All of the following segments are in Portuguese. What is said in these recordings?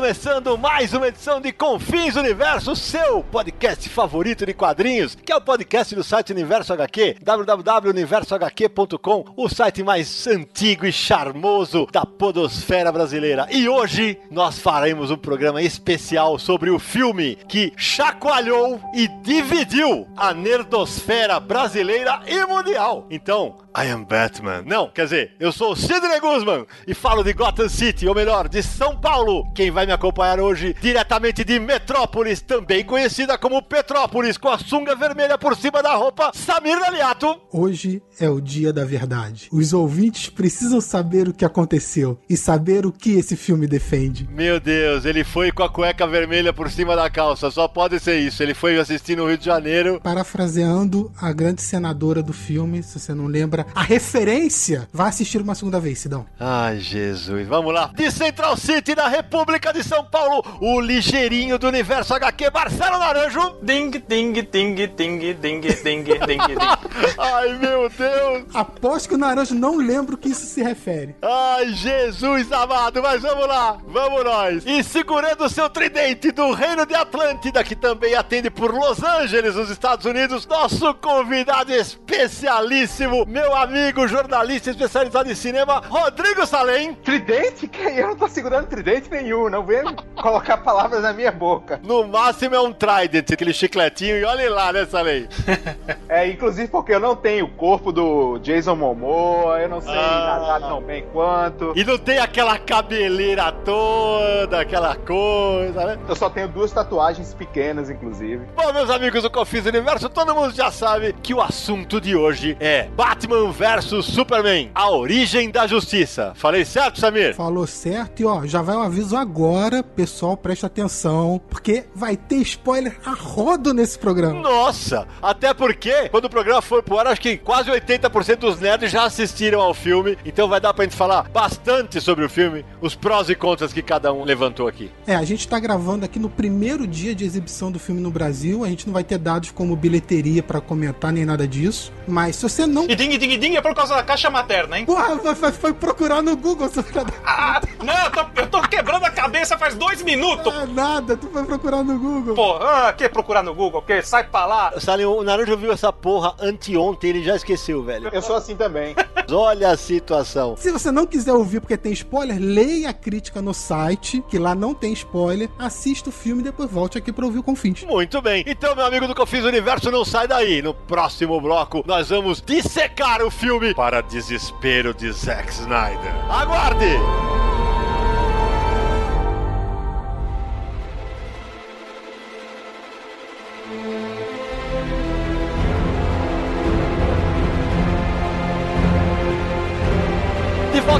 Começando mais uma edição de Confins Universo, seu podcast favorito de quadrinhos, que é o podcast do site Universo HQ, www.universohq.com, o site mais antigo e charmoso da podosfera brasileira. E hoje nós faremos um programa especial sobre o filme que chacoalhou e dividiu a nerdosfera brasileira e mundial. Então, I am Batman. Não, quer dizer, eu sou Sidney Guzman e falo de Gotham City, ou melhor, de São Paulo. Quem vai me acompanhar hoje, diretamente de Metrópolis, também conhecida como Petrópolis, com a sunga vermelha por cima da roupa, Samir Daliato. Hoje é o dia da verdade. Os ouvintes precisam saber o que aconteceu e saber o que esse filme defende. Meu Deus, ele foi com a cueca vermelha por cima da calça, só pode ser isso. Ele foi assistir no Rio de Janeiro. Parafraseando a grande senadora do filme, se você não lembra, a referência, vá assistir uma segunda vez, Sidão. Ai, Jesus, vamos lá. De Central City, na República de São Paulo, o ligeirinho do universo HQ, Marcelo Naranjo. Ding, ding, ding, ding, ding, ding, ding, ding. Ai, meu Deus. Aposto que o Naranjo não lembra o que isso se refere. Ai, Jesus amado, mas vamos lá, vamos nós. E segurando o seu tridente do Reino de Atlântida, que também atende por Los Angeles, nos Estados Unidos, nosso convidado especialíssimo, meu amigo jornalista especializado em cinema, Rodrigo Salem. Tridente? Que eu não tô segurando tridente nenhum, não colocar palavras na minha boca. No máximo é um trident, aquele chicletinho, e olha lá, né, Salem? É, inclusive porque eu não tenho o corpo do Jason Momoa, eu não sei Ah. nadar tão bem quanto. E não tem aquela cabeleira toda, aquela coisa, né? Eu só tenho duas tatuagens pequenas, inclusive. Bom, meus amigos do Confis Universo, todo mundo já sabe que o assunto de hoje é Batman vs Superman, a origem da justiça. Falei certo, Samir? Falou certo e ó, já vai o aviso agora, pessoal, presta atenção, porque vai ter spoiler a rodo nesse programa. Nossa! Até porque, quando o programa for pro ar, acho que quase 80% dos nerds já assistiram ao filme, então vai dar pra gente falar bastante sobre o filme, os prós e contras que cada um levantou aqui. É, a gente tá gravando aqui no primeiro dia de exibição do filme no Brasil, a gente não vai ter dados como bilheteria pra comentar nem nada disso, mas se você não E ding, ding, ding é por causa da caixa materna, hein? Porra, foi, foi- foi procurar no Google, seu filho da... Ah, não, eu tô, eu tô quebrando a cabeça faz dois minutos. É nada, tu foi procurar no Google. Pô, ah, quer procurar no Google? Que sai pra lá. Salim, o Naranjo viu essa porra anteontem, ele já esqueceu, velho. Eu sou assim também. Olha a situação. Se você não quiser ouvir porque tem spoiler, leia a crítica no site, que lá não tem spoiler, assista o filme e depois volte aqui pra ouvir o Confins. Muito bem. Então, meu amigo do Confis Universo, não sai daí. No próximo bloco, nós vamos dissecar o filme para desespero de Zack Snyder. Aguarde!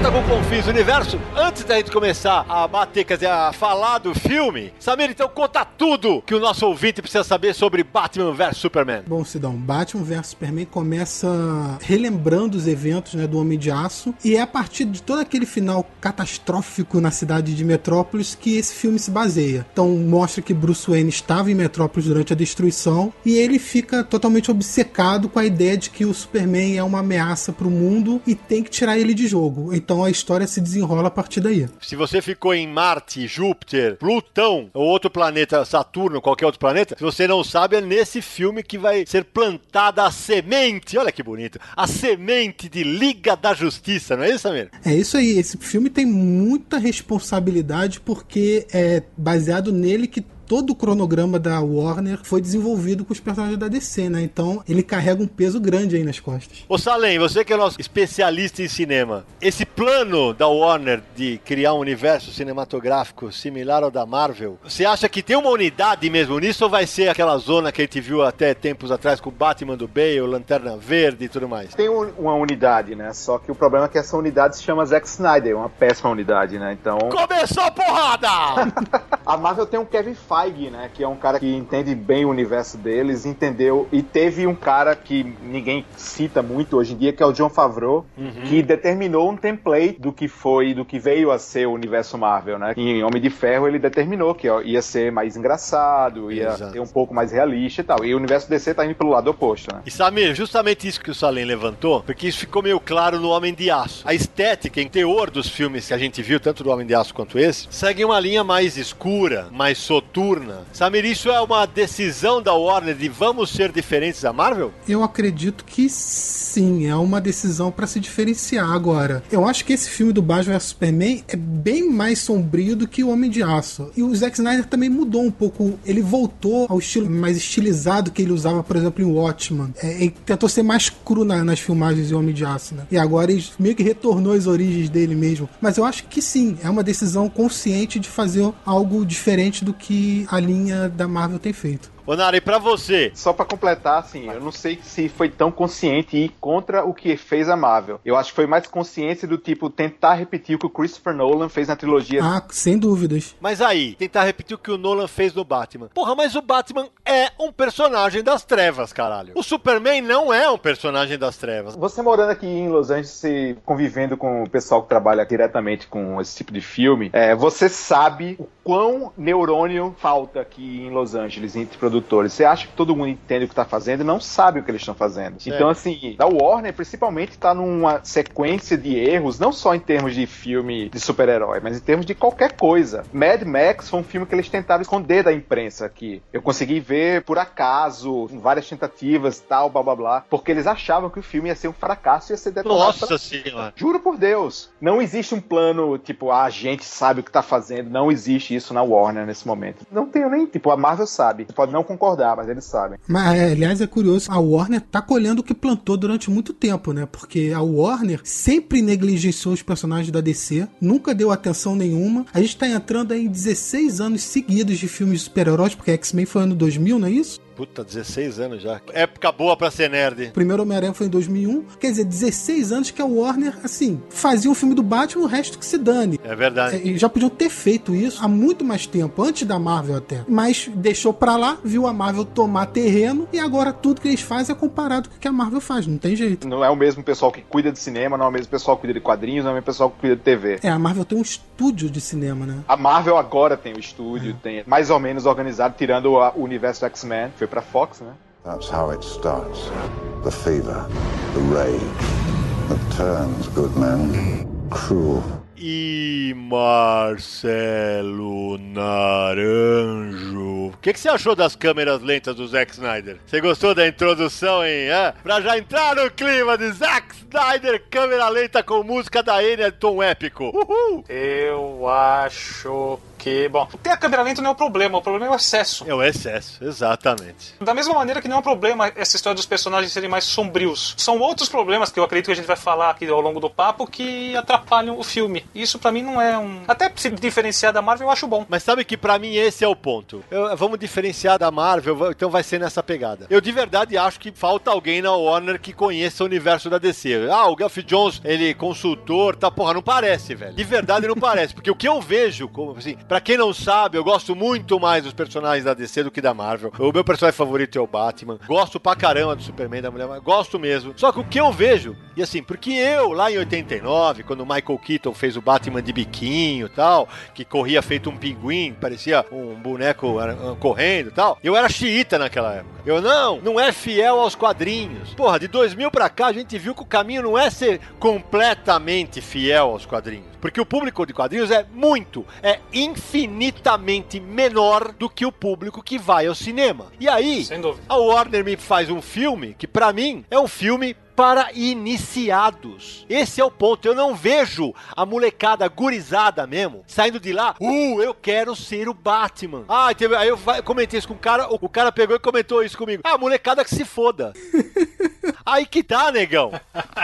Volta com o Confins Universo. Antes da gente começar a bater, quer dizer, a falar do filme, Samir, então conta tudo que o nosso ouvinte precisa saber sobre Batman vs Superman. Bom, Sidão, Batman vs Superman começa relembrando os eventos né, do Homem de Aço e é a partir de todo aquele final catastrófico na cidade de Metrópolis que esse filme se baseia. Então mostra que Bruce Wayne estava em Metrópolis durante a destruição e ele fica totalmente obcecado com a ideia de que o Superman é uma ameaça para o mundo e tem que tirar ele de jogo. Então a história se desenrola a partir daí. Se você ficou em Marte, Júpiter, Plutão ou outro planeta, Saturno, qualquer outro planeta, se você não sabe, é nesse filme que vai ser plantada a semente. Olha que bonito. A semente de Liga da Justiça, não é isso, Samir? É isso aí, esse filme tem muita responsabilidade porque é baseado nele que todo o cronograma da Warner foi desenvolvido com os personagens da DC, né? Então ele carrega um peso grande aí nas costas. Ô Salem, você que é nosso especialista em cinema, esse plano da Warner de criar um universo cinematográfico similar ao da Marvel, você acha que tem uma unidade mesmo nisso ou vai ser aquela zona que a gente viu até tempos atrás com o Batman do Bale, Lanterna Verde e tudo mais? Tem um- uma unidade, né? Só que o problema é que essa unidade se chama Zack Snyder, uma péssima unidade, né? Então. Começou a porrada! A Marvel tem um Kevin Feige, né? Que é um cara que entende bem o universo deles, entendeu. E teve um cara que ninguém cita muito hoje em dia, que é o John Favreau, que determinou um template do que foi, do que veio a ser o universo Marvel, né? Em Homem de Ferro ele determinou que ó, ia ser mais engraçado, ia Exato. ser um pouco mais realista e tal. E o universo DC tá indo pelo lado oposto, né? E Samir, justamente isso que o Salem levantou, porque isso ficou meio claro no Homem de Aço. A estética, em teor dos filmes que a gente viu, tanto do Homem de Aço quanto esse, segue uma linha mais escura, mais soturna. Samir, isso é uma decisão da Warner de vamos ser diferentes da Marvel? Eu acredito que sim, é uma decisão pra se diferenciar agora. Eu acho que esse filme do Batman vs Superman é bem mais sombrio do que o Homem de Aço. E o Zack Snyder também mudou um pouco, ele voltou ao estilo mais estilizado que ele usava, por exemplo, em Watchmen. É, ele tentou ser mais cru na- nas filmagens de Homem de Aço, né? E agora ele meio que retornou às origens dele mesmo. Mas eu acho que sim, é uma decisão consciente de fazer algo diferente do que a linha da Marvel tem feito. Ô Nara, e pra você? Só pra completar, assim, eu não sei se foi tão consciente ir contra o que fez a Marvel. Eu acho que foi mais consciência do tipo tentar repetir o que o Christopher Nolan fez na trilogia Ah, sem dúvidas. Mas aí, tentar repetir o que o Nolan fez no Batman. Porra, mas o Batman é um personagem das trevas, caralho. O Superman não é um personagem das trevas. Você morando aqui em Los Angeles e convivendo com o pessoal que trabalha diretamente com esse tipo de filme, é, você sabe o quão neurônio falta aqui em Los Angeles entre produtores. Você acha que todo mundo entende o que tá fazendo e não sabe o que eles estão fazendo. Certo. Então, assim, da Warner, principalmente, tá numa sequência de erros, não só em termos de filme de super-herói, mas em termos de qualquer coisa. Mad Max foi um filme que eles tentaram esconder da imprensa aqui. Eu consegui ver por acaso, em várias tentativas, tal, blá blá blá, porque eles achavam que o filme ia ser um fracasso e ia ser detonado Nossa pela- senhora. Juro por Deus, não existe um plano tipo, ah, a gente sabe o que tá fazendo, não existe isso na Warner nesse momento. Não tem nem, tipo, a Marvel sabe. Pode não concordar, mas eles sabem. Mas, é, aliás, é curioso, a Warner tá colhendo o que plantou durante muito tempo, né? Porque a Warner sempre negligenciou os personagens da DC, nunca deu atenção nenhuma. A gente tá entrando aí em 16 anos seguidos de filmes de super-heróis, porque X-Men foi ano 2000, não é isso? Puta, 16 anos já. Época boa pra ser nerd. O primeiro Homem-Aranha foi em 2001. Quer dizer, 16 anos que a Warner, assim, fazia um filme do Batman, o resto que se dane. É verdade. É, e já podiam ter feito isso há muito mais tempo, antes da Marvel até. Mas deixou pra lá, viu a Marvel tomar terreno e agora tudo que eles fazem é comparado com o que a Marvel faz, não tem jeito. Não é o mesmo pessoal que cuida de cinema, não é o mesmo pessoal que cuida de quadrinhos, não é o mesmo pessoal que cuida de TV. É, a Marvel tem um estúdio de cinema, né? A Marvel agora tem o estúdio, tem mais ou menos organizado, tirando o universo X-Men, foi pra Fox, né? That's how it starts. The fever, the rage that turns good men cruel. E Marcelo Naranjo. O que, que você achou das câmeras lentas do Zack Snyder? Você gostou da introdução, hein? Hã? Pra já entrar no clima de Zack Snyder, câmera lenta com música da Enya Tom épico. Uhul! Eu acho que. Bom, ter a câmera lenta não é o problema, o problema é o excesso. É o excesso, exatamente. Da mesma maneira que não é um problema essa história dos personagens serem mais sombrios. São outros problemas que eu acredito que a gente vai falar aqui ao longo do papo que atrapalham o filme. Isso pra mim não é um. Até se diferenciar da Marvel eu acho bom. Mas sabe que pra mim esse é o ponto. Eu- vamos diferenciar da Marvel, então vai ser nessa pegada. Eu de verdade acho que falta alguém na Warner que conheça o universo da DC. Ah, o Geoff Jones, ele é consultor, tá, porra, não parece, velho. De verdade não parece, porque o que eu vejo, como assim, pra quem não sabe, eu gosto muito mais dos personagens da DC do que da Marvel. O meu personagem favorito é o Batman. Gosto pra caramba do Superman, da Mulher, Maravilha, gosto mesmo. Só que o que eu vejo, e assim, porque eu, lá em 89, quando o Michael Keaton fez o Batman de biquinho e tal, que corria feito um pinguim, parecia um boneco ah, correndo e tal, eu era xiita naquela época. Eu, não, não é fiel aos quadrinhos. Porra, de 2000 pra cá a gente viu que o caminho não é ser completamente fiel aos quadrinhos. Porque o público de quadrinhos é muito, é infinitamente menor do que o público que vai ao cinema. E aí, a Warner me faz um filme que, pra mim, é um filme para iniciados. Esse é o ponto. Eu não vejo a molecada gurizada mesmo saindo de lá. Uh, eu quero ser o Batman. Ah, teve, aí eu comentei isso com o cara. O cara pegou e comentou isso comigo. Ah, molecada que se foda. Aí que tá, negão.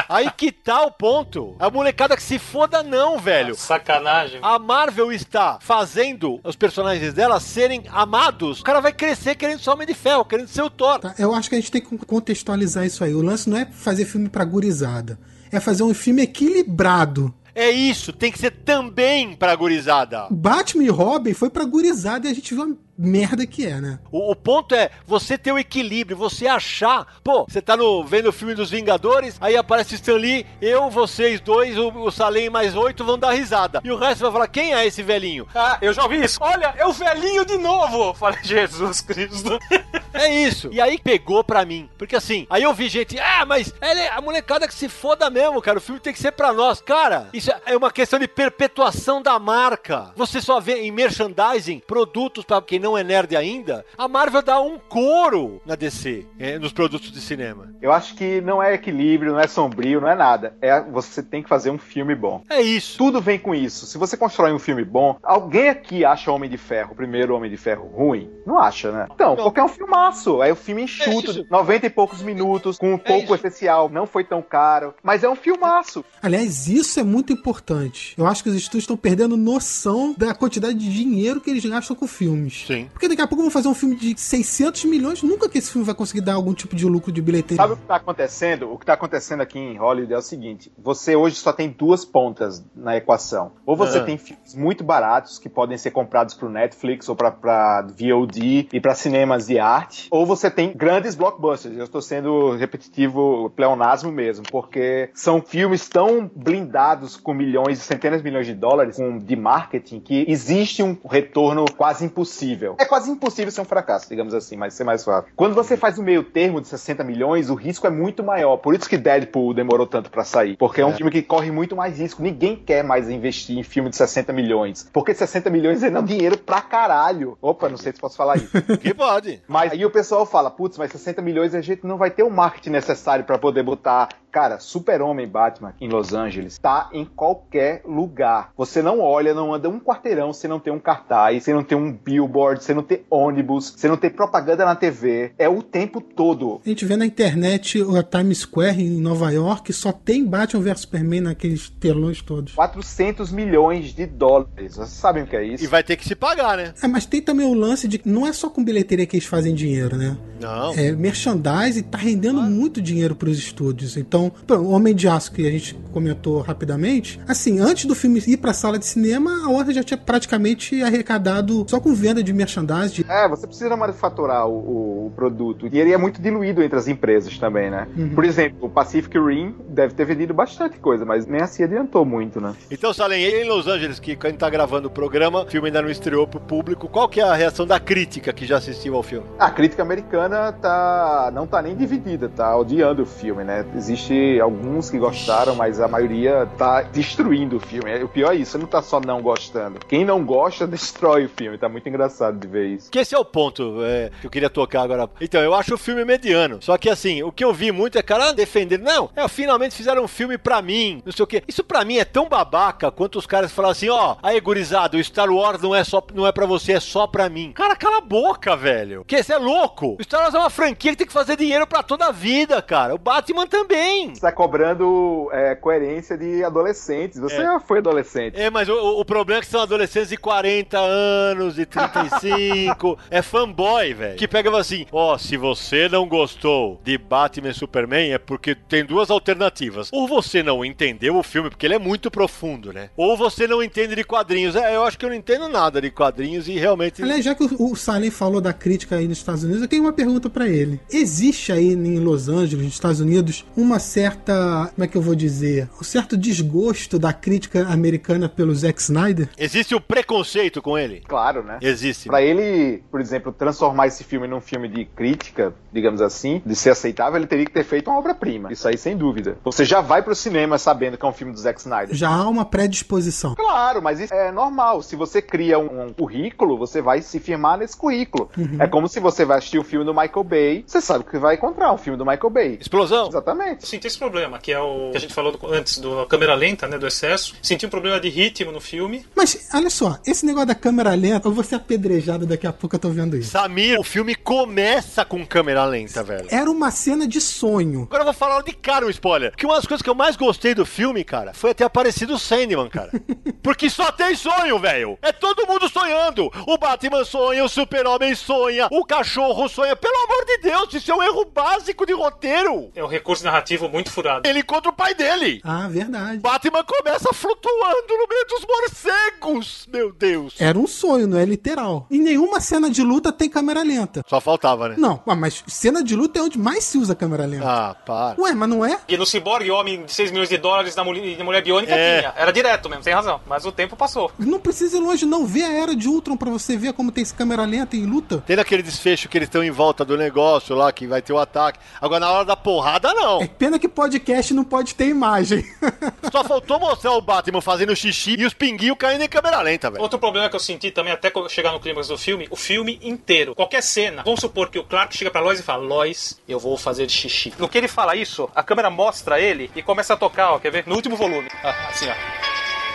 Aí que tá o ponto. A molecada que se foda, não, velho. Sacanagem. A Marvel está fazendo os personagens dela serem amados. O cara vai crescer querendo ser Homem de Ferro, querendo ser o Thor. Tá, eu acho que a gente tem que contextualizar isso aí. O lance não é fazer filme pra gurizada. É fazer um filme equilibrado. É isso, tem que ser também pra gurizada. Batman e Robin foi pra gurizada e a gente viu merda que é, né? O, o, ponto é você ter o equilíbrio, você achar. Pô, você tá no, vendo o filme dos Vingadores, aí aparece Stan Lee, eu, vocês dois, o, o Salem mais oito vão dar risada. E o resto vai falar: quem é esse velhinho? Ah, eu já ouvi isso. Olha, é o velhinho de novo. Falei, Jesus Cristo. é isso. E aí pegou pra mim. Porque assim, aí eu vi gente, ah, mas ela é a molecada que se foda mesmo, cara. O filme tem que ser pra nós. Cara, isso é uma questão de perpetuação da marca. Você só vê em merchandising produtos para quem não é nerd ainda, a Marvel dá um couro na DC, é, nos produtos de cinema. Eu acho que não é equilíbrio, não é sombrio, não é nada. É você tem que fazer um filme bom. É isso. Tudo vem com isso. Se você constrói um filme bom, alguém aqui acha Homem de Ferro, o primeiro Homem de Ferro, ruim? Não acha, né? Então, não. porque é um filmaço. É um filme enxuto, é 90 e poucos minutos, com um é pouco isso. especial, não foi tão caro, mas é um filmaço. Aliás, isso é muito importante. Eu acho que os estúdios estão perdendo noção da quantidade de dinheiro que eles gastam com filmes. Sim. Porque daqui a pouco vão fazer um filme de 600 milhões, nunca que esse filme vai conseguir dar algum tipo de lucro de bilheteria. Sabe o que está acontecendo? O que está acontecendo aqui em Hollywood é o seguinte: você hoje só tem duas pontas na equação. Ou você ah. tem filmes muito baratos que podem ser comprados para o Netflix ou para VOD e para cinemas de arte, ou você tem grandes blockbusters. Eu estou sendo repetitivo, pleonasmo mesmo, porque são filmes tão blindados com milhões, centenas de milhões de dólares com, de marketing que existe um retorno quase impossível. É quase impossível ser um fracasso, digamos assim, mas ser mais fácil. Quando você faz o meio termo de 60 milhões, o risco é muito maior. Por isso que Deadpool demorou tanto para sair. Porque é um é. filme que corre muito mais risco. Ninguém quer mais investir em filme de 60 milhões. Porque 60 milhões é dinheiro pra caralho. Opa, não sei se posso falar isso. que pode. Mas aí o pessoal fala, putz, mas 60 milhões a gente não vai ter o marketing necessário para poder botar Cara, Super-Homem Batman em Los Angeles tá em qualquer lugar. Você não olha, não anda um quarteirão se não tem um cartaz, se não tem um billboard, se não tem ônibus, se não tem propaganda na TV. É o tempo todo. A gente vê na internet a Times Square em Nova York, só tem Batman vs Superman naqueles telões todos. 400 milhões de dólares. Vocês sabem o que é isso? E vai ter que se pagar, né? É, mas tem também o lance de não é só com bilheteria que eles fazem dinheiro, né? Não. É merchandising tá rendendo muito dinheiro pros estúdios. Então, então, o Homem de Aço, que a gente comentou rapidamente, assim, antes do filme ir pra sala de cinema, a Warner já tinha praticamente arrecadado só com venda de merchandising. É, você precisa manufaturar o, o, produto. E ele é muito diluído entre as empresas também, né? Uhum. Por exemplo, o Pacific Rim deve ter vendido bastante coisa, mas nem assim adiantou muito, né? Então, Salem, em Los Angeles, que a gente tá gravando o programa, o filme ainda não estreou pro público, qual que é a reação da crítica que já assistiu ao filme? A crítica americana tá não tá nem dividida, tá odiando o filme, né? Existe alguns que gostaram, mas a maioria tá destruindo o filme. O pior é isso, você não tá só não gostando. Quem não gosta, destrói o filme. Tá muito engraçado de ver isso. Que esse é o ponto é, que eu queria tocar agora. Então, eu acho o filme mediano. Só que assim, o que eu vi muito é cara defendendo. Não, é, finalmente fizeram um filme pra mim. Não sei o quê. Isso pra mim é tão babaca quanto os caras falam assim: ó, aí, gurizado, o Star Wars não é só não é pra você, é só pra mim. Cara, cala a boca, velho. Que esse é louco. O Star Wars é uma franquia que tem que fazer dinheiro pra toda a vida, cara. O Batman também está cobrando é, coerência de adolescentes. Você é. já foi adolescente. É, mas o, o, problema é que são adolescentes de 40 anos, de 35. é fanboy, velho. Que pega assim: ó, oh, se você não gostou de Batman e Superman, é porque tem duas alternativas. Ou você não entendeu o filme, porque ele é muito profundo, né? Ou você não entende de quadrinhos. É, eu acho que eu não entendo nada de quadrinhos e realmente. Aliás, já que o, o Salem falou da crítica aí nos Estados Unidos, eu tenho uma pergunta para ele. Existe aí em Los Angeles, nos Estados Unidos, uma certa, como é que eu vou dizer, um certo desgosto da crítica americana pelo Zack Snyder? Existe o preconceito com ele? Claro, né? Existe. Para ele, por exemplo, transformar esse filme num filme de crítica, digamos assim, de ser aceitável, ele teria que ter feito uma obra-prima. Isso aí, sem dúvida. Você já vai pro cinema sabendo que é um filme do Zack Snyder. Já há uma predisposição. Claro, mas isso é normal. Se você cria um, um currículo, você vai se firmar nesse currículo. Uhum. É como se você vai assistir o filme do Michael Bay, você sabe que vai encontrar um filme do Michael Bay. Explosão. Exatamente. Eu senti esse problema, que é o que a gente falou do- antes do câmera lenta, né, do excesso. Senti um problema de ritmo no filme. Mas, olha só, esse negócio da câmera lenta, eu vou ser apedrejado daqui a pouco, eu tô vendo isso. Samir, o filme começa com câmera lenta, velho. Era uma cena de sonho. Agora eu vou falar de cara um spoiler. Que uma das coisas que eu mais gostei do filme, cara, foi ter aparecido o Sandman, cara. Porque só tem sonho, velho. É todo mundo sonhando. O Batman sonha, o Super-Homem sonha, o cachorro sonha. Pelo amor de Deus, isso é um erro básico de roteiro. É um recurso narrativo muito furado. Ele encontra o pai dele. Ah, verdade. Batman começa flutuando no meio dos morcegos. Meu Deus. Era um sonho, não é literal. Em nenhuma cena de luta tem câmera lenta. Só faltava, né? Não, ah, mas cena de luta é onde mais se usa câmera lenta. Ah, para. Ué, mas não é? E no Cyborg, Homem de 6 milhões de dólares na mulher, na mulher biônica É. tinha. Era direto mesmo, tem razão. Mas o tempo passou. Não precisa ir longe, não. Vê a era de Ultron pra você ver como tem esse câmera lenta em luta. Tem aquele desfecho que eles estão em volta do negócio lá, que vai ter o ataque. Agora, na hora da porrada, não. É pena que podcast não pode ter imagem. Só faltou mostrar o Batman fazendo xixi e os pinguinhos caindo em câmera lenta, velho. Outro problema que eu senti também, até chegar no clímax do filme, o filme inteiro. Qualquer cena. Vamos supor que o Clark chega pra Lois e fala: Lois, eu vou fazer xixi. No que ele fala isso, a câmera mostra ele e começa a tocar, ó, quer ver? No último volume. Ah, assim, ó.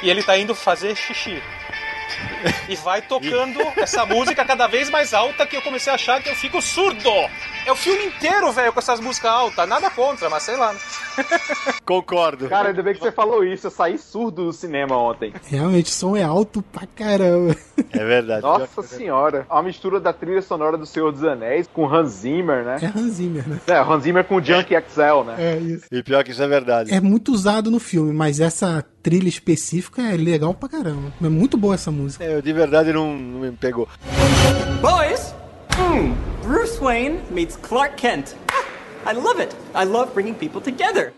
E ele tá indo fazer xixi. E vai tocando essa música cada vez mais alta que eu comecei a achar que eu fico surdo. É o filme inteiro, velho, com essas músicas altas. Nada contra, mas sei lá. Concordo. Cara, ainda bem que você falou isso. Eu saí surdo do cinema ontem. Realmente, o som é alto pra caramba. É verdade. Nossa senhora. A mistura da trilha sonora do Senhor dos Anéis com Hans Zimmer, né? É Hans Zimmer, né? É, Hans Zimmer com Junk XL, né? É isso. E pior que isso é verdade. É muito usado no filme, mas essa trilha específica é legal pra caramba. É muito boa essa música. É, eu de verdade não, não me pegou. Boys, hmm, Bruce Wayne meets Clark Kent. I love it. I love bringing people together.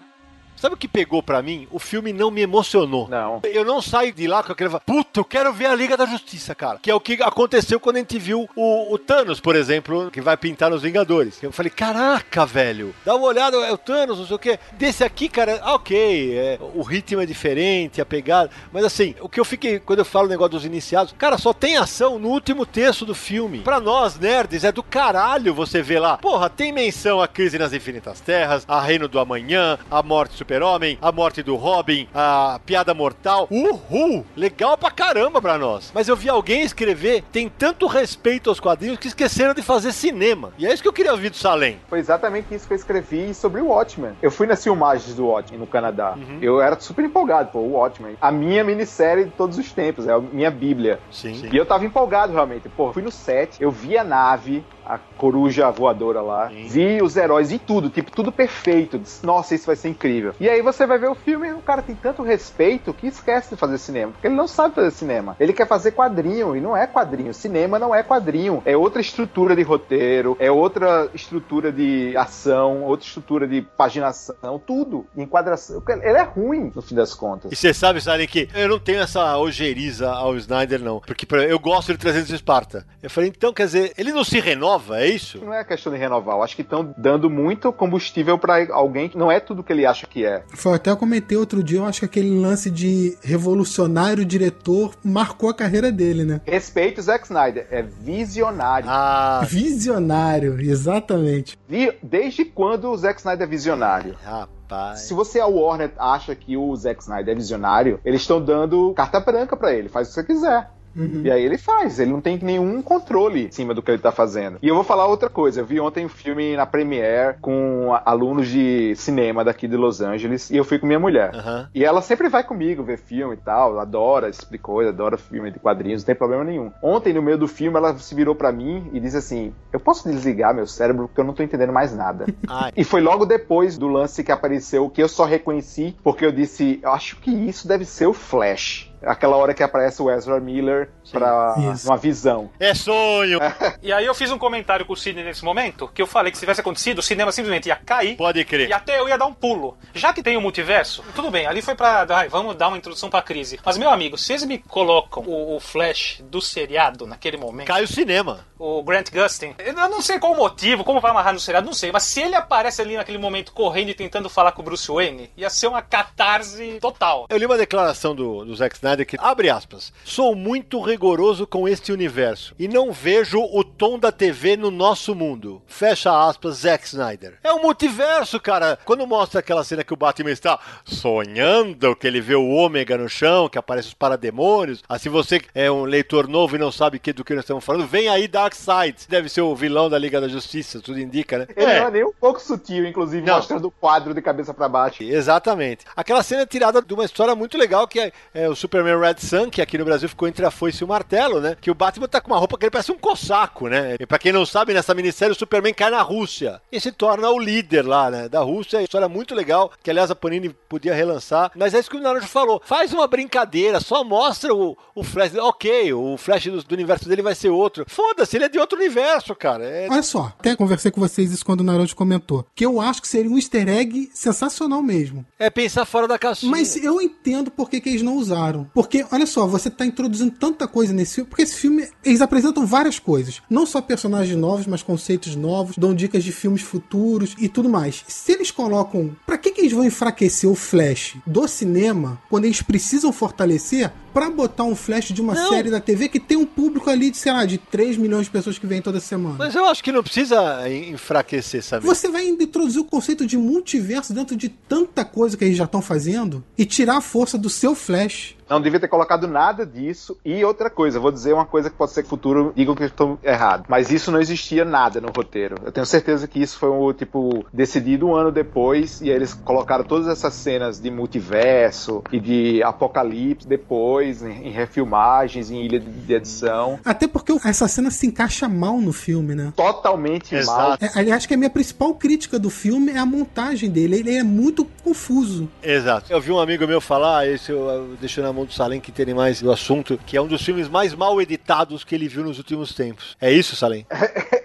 Sabe o que pegou pra mim? O filme não me emocionou. Não. Eu não saio de lá com aquele. Puta, eu quero ver a Liga da Justiça, cara. Que é o que aconteceu quando a gente viu o, o Thanos, por exemplo, que vai pintar nos Vingadores. Eu falei, caraca, velho, dá uma olhada, é o Thanos, não sei o quê. Desse aqui, cara, ah, ok, é, o ritmo é diferente, a pegada. Mas assim, o que eu fiquei, quando eu falo o negócio dos iniciados, cara, só tem ação no último terço do filme. Pra nós, nerds, é do caralho você ver lá. Porra, tem menção à crise nas infinitas terras, a Reino do Amanhã, a morte do Super-Homem, a morte do Robin, a piada mortal. Uhul! Legal pra caramba pra nós. Mas eu vi alguém escrever, tem tanto respeito aos quadrinhos que esqueceram de fazer cinema. E é isso que eu queria ouvir do Salem. Foi exatamente isso que eu escrevi sobre o Watchmen. Eu fui nas filmagens do Watchmen no Canadá. Uhum. Eu era super empolgado, pô, o Watchmen. A minha minissérie de todos os tempos, é a minha bíblia. Sim. E eu tava empolgado realmente. Pô, fui no set, eu vi a nave, a coruja voadora lá, Sim. vi os heróis e tudo, tipo, tudo perfeito. Nossa, isso vai ser incrível. E aí você vai ver o filme e o cara tem tanto respeito que esquece de fazer cinema. Porque ele não sabe fazer cinema. Ele quer fazer quadrinho e não é quadrinho. Cinema não é quadrinho. É outra estrutura de roteiro, é outra estrutura de ação, outra estrutura de paginação, tudo. Enquadração. Ele é ruim, no fim das contas. E você sabe, Salem, que eu não tenho essa ojeriza ao Snyder, não. Porque eu gosto de 300 de Esparta. Eu falei, então, quer dizer, ele não se renova, é isso? Não é questão de renovar. Eu acho que estão dando muito combustível pra alguém que não é tudo que ele acha que é. Foi até eu comentei outro dia, eu acho que aquele lance de revolucionário diretor marcou a carreira dele, né? Respeito o Zack Snyder, é visionário. Ah, Visionário, exatamente. Vi- Desde quando o Zack Snyder é visionário? rapaz. Se você, a Warner, acha que o Zack Snyder é visionário, eles estão dando carta branca pra ele, faz o que você quiser. E aí ele faz, ele não tem nenhum controle em cima do que ele tá fazendo. E eu vou falar outra coisa, eu vi ontem um filme na Premiere com alunos de cinema daqui de Los Angeles e eu fui com minha mulher. Aham. E ela sempre vai comigo ver filme e tal, adora esse tipo adora filme de quadrinhos, não tem problema nenhum. Ontem, no meio do filme, ela se virou pra mim e disse assim: Eu posso desligar meu cérebro porque eu não tô entendendo mais nada. Ai. E foi logo depois do lance que apareceu que eu só reconheci porque eu disse: Eu acho que isso deve ser o Flash. Aquela hora que aparece o Ezra Miller pra Isso. uma visão. É sonho. E aí eu fiz um comentário com o Sidney nesse momento, que eu falei que se tivesse acontecido, o cinema simplesmente ia cair. Pode crer. E até eu ia dar um pulo. Já que tem o multiverso, tudo bem, ali foi pra. Ai, vamos dar uma introdução pra crise. Mas, meu amigo, se eles me colocam o, o Flash do seriado naquele momento, Cai o cinema. O Grant Gustin, eu não sei qual o motivo, como vai amarrar no seriado, não sei, mas se ele aparece ali naquele momento correndo e tentando falar com o Bruce Wayne, ia ser uma catarse total. Eu li uma declaração do, do Zack Snyder que abre aspas. Sou muito rigoroso com este universo e não vejo o tom da TV no nosso mundo. Fecha aspas, Zack Snyder. É um multiverso, cara. Quando mostra aquela cena que o Batman está sonhando, que ele vê o ômega no chão, que aparece os parademônios. Assim, você é um leitor novo e não sabe que, do que nós estamos falando, vem aí Darkseid. Deve ser o vilão da Liga da Justiça, tudo indica, né? Ele não é nem um pouco sutil, inclusive, Não. mostrando o quadro de cabeça pra baixo. Exatamente. Aquela cena é tirada de uma história muito legal que é, é o Superman Red Sun, que aqui no Brasil ficou entre a foice e o martelo, né? Que o Batman tá com uma roupa que ele parece um cossaco, né? E pra quem não sabe, nessa minissérie o Superman cai na Rússia e se torna o líder lá, né? Da Rússia. É uma história muito legal, que aliás a Panini podia relançar. Mas é isso que o Naruto falou. Faz uma brincadeira, só mostra o, o Flash. Ok, o Flash do, do universo dele vai ser outro. Foda-se, ele é de outro universo, cara. É- Olha só, até conversei com vocês isso quando o Naruto comentou. Que eu acho que seria um easter egg sensacional mesmo. É, pensar fora da caixinha. Mas eu entendo por que, que eles não usaram. Porque, olha só, você tá introduzindo tanta coisa nesse filme. Porque esse filme, eles apresentam várias coisas. Não só personagens novos, mas conceitos novos, dão dicas de filmes futuros e tudo mais. Se eles colocam. Pra que, que eles vão enfraquecer o Flash do cinema quando eles precisam fortalecer pra botar um Flash de uma Não. série da TV que tem um público ali de, sei lá, de 3 milhões de pessoas que vêm toda semana? Mas eu acho que não precisa enfraquecer, sabe? Você vai introduzir o conceito de multiverso dentro de tanta coisa que eles já estão fazendo e tirar a força do seu Flash. Não devia ter colocado nada disso. E outra coisa, vou dizer uma coisa que pode ser que no futuro digam que eu estou errado. Mas isso não existia nada no roteiro. Eu tenho certeza que isso foi um tipo decidido um ano depois. E aí eles colocaram todas essas cenas de multiverso e de apocalipse depois, em, em refilmagens, em ilha de, de edição. Até porque essa cena se encaixa mal no filme, né? Totalmente Exato. mal. É, aliás, que a minha principal crítica do filme é a montagem dele. Ele é muito confuso. Exato. Eu vi um amigo meu falar, esse eu, eu mão do Salem que tem mais do assunto, que é um dos filmes mais mal editados que ele viu nos últimos tempos. É isso, Salem?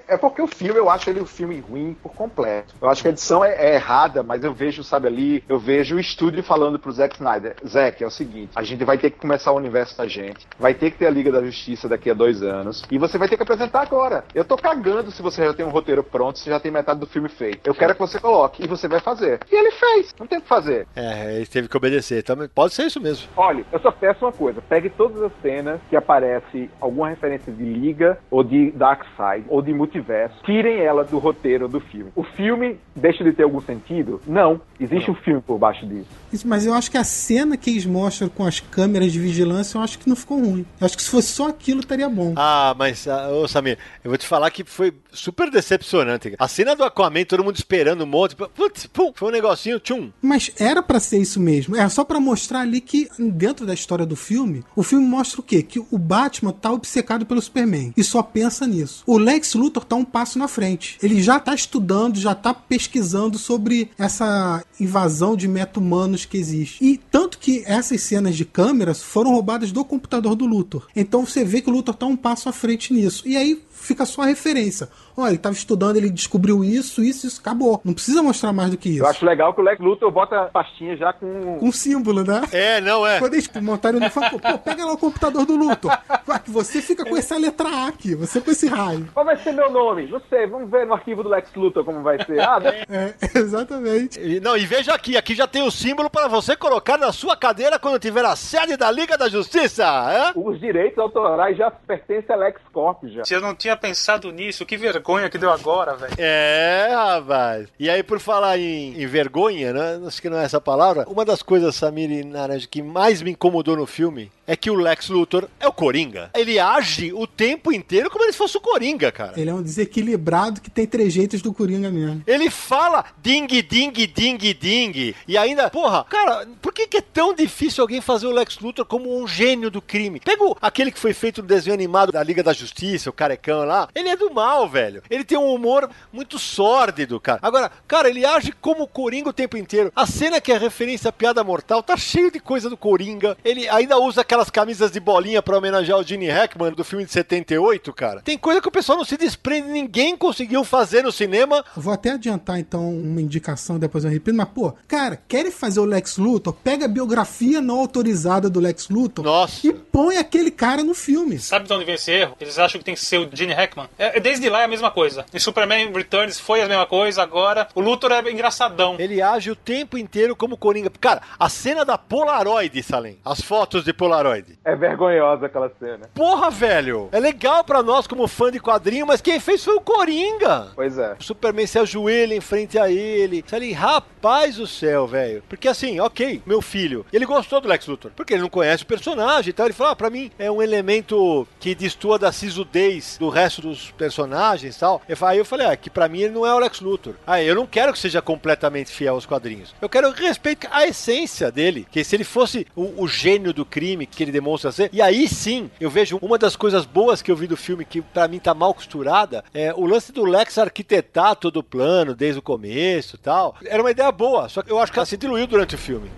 É porque o filme, eu acho ele um filme ruim por completo. Eu acho que a edição é, é errada, mas eu vejo, sabe, ali, eu vejo o estúdio falando pro Zack Snyder, Zack, é o seguinte, a gente vai ter que começar o universo da gente, vai ter que ter a Liga da Justiça daqui a dois anos, e você vai ter que apresentar agora. Eu tô cagando se você já tem um roteiro pronto, se já tem metade do filme feito. Eu quero que você coloque, e você vai fazer. E ele fez, não tem o que fazer. É, ele teve que obedecer. Também pode ser isso mesmo. Olha, eu só peço uma coisa: pegue todas as cenas que aparece alguma referência de Liga, ou de Darkseid, ou de multiverso, tirem ela do roteiro do filme. O filme deixa de ter algum sentido? Não. Existe um filme por baixo disso. Isso, Mas eu acho que a cena que eles mostram com as câmeras de vigilância, eu acho que não ficou ruim. Eu acho que se fosse só aquilo, estaria bom. Ah, mas, ah, ô Samir, eu vou te falar que foi super decepcionante. A cena do Aquaman, todo mundo esperando um monte. Putz, pum, foi um negocinho, tchum. Mas era pra ser isso mesmo. É só pra mostrar ali que, dentro da história do filme, o filme mostra o quê? Que o Batman tá obcecado pelo Superman e só pensa nisso. O Lex Luthor tá um passo na frente. Ele já tá estudando, já tá pesquisando sobre essa invasão de meta-humanos que existe. E tanto que essas cenas de câmeras foram roubadas do computador do Luthor. Então você vê que o Luthor tá um passo à frente nisso. E aí fica só a referência. Olha, ele tava estudando, ele descobriu isso, isso, isso, acabou. Não precisa mostrar mais do que isso. Eu acho legal que o Lex Luthor bota a pastinha já com. Com símbolo, né? É, não é. Quando eles montaram no Funko, pô, pega lá o computador do Luthor. Vai, que você fica com essa letra A aqui, você com esse raio. Qual vai ser meu nome? Não sei, vamos ver no arquivo do Lex Luthor como vai ser. Ah, né? É, exatamente. E- Não, e veja aqui, aqui já tem o símbolo para você colocar na sua cadeira quando tiver a sede da Liga da Justiça, é? os direitos autorais já pertencem a Lex Corp já. Se eu não tinha pensado nisso, que vergonha que deu agora, velho. É, rapaz. E aí, por falar em, em vergonha, né? Acho que não é essa palavra. Uma das coisas, Samir e Naranja, que mais me incomodou no filme é que o Lex Luthor é o Coringa. Ele age o tempo inteiro como se fosse o Coringa, cara. Ele é um desequilibrado que tem trejeitos do Coringa mesmo. Ele fala ding, ding, ding, ding. E ainda, porra, cara, por que, que é tão difícil alguém fazer o Lex Luthor como um gênio do crime? Pega o- aquele que foi feito no desenho animado da Liga da Justiça, o carecão lá. Ele é do mal, velho. Ele tem um humor muito sórdido, cara. Agora, cara, ele age como o Coringa o tempo inteiro. A cena que é referência à piada mortal tá cheio de coisa do Coringa. Ele ainda usa aquelas camisas de bolinha pra homenagear o Gene Hackman do filme de 78, cara. Tem coisa que o pessoal não se desprende, ninguém conseguiu fazer no cinema. Eu Vou até adiantar então uma indicação, depois eu repito, mas pô, cara, querem fazer o Lex Luthor? Pega a biografia não autorizada do Lex Luthor Nossa. e põe aquele cara no filme. Sabe de onde vem esse erro? Eles acham que tem que ser o Gene Gene Hackman. É, desde lá é a mesma coisa. Em Superman Returns foi a mesma coisa, agora o Luthor é engraçadão. Ele age o tempo inteiro como Coringa. Cara, a cena da Polaroid, Salem. As fotos de Polaroid. É vergonhosa aquela cena. Porra, velho. É legal pra nós como fã de quadrinho, mas quem fez foi o Coringa. Pois é. O Superman se ajoelha em frente a ele. Salem, rapaz do céu, velho. Porque assim, ok, meu filho, ele gostou do Lex Luthor. Porque ele não conhece o personagem e tal. Ele falou, ah, pra mim é um elemento que destoa da sisudez do resto dos personagens e tal. Aí eu falei, ah, que pra mim ele não é o Lex Luthor. Ah, eu não quero que seja completamente fiel aos quadrinhos. Eu quero respeito a essência dele. Que se ele fosse o, o gênio do crime que ele demonstra ser, e aí sim, eu vejo uma das coisas boas que eu vi do filme que pra mim tá mal costurada, é o lance do Lex arquitetar todo o plano desde o começo e tal. Era uma ideia boa, só que eu acho que ela se diluiu durante o filme.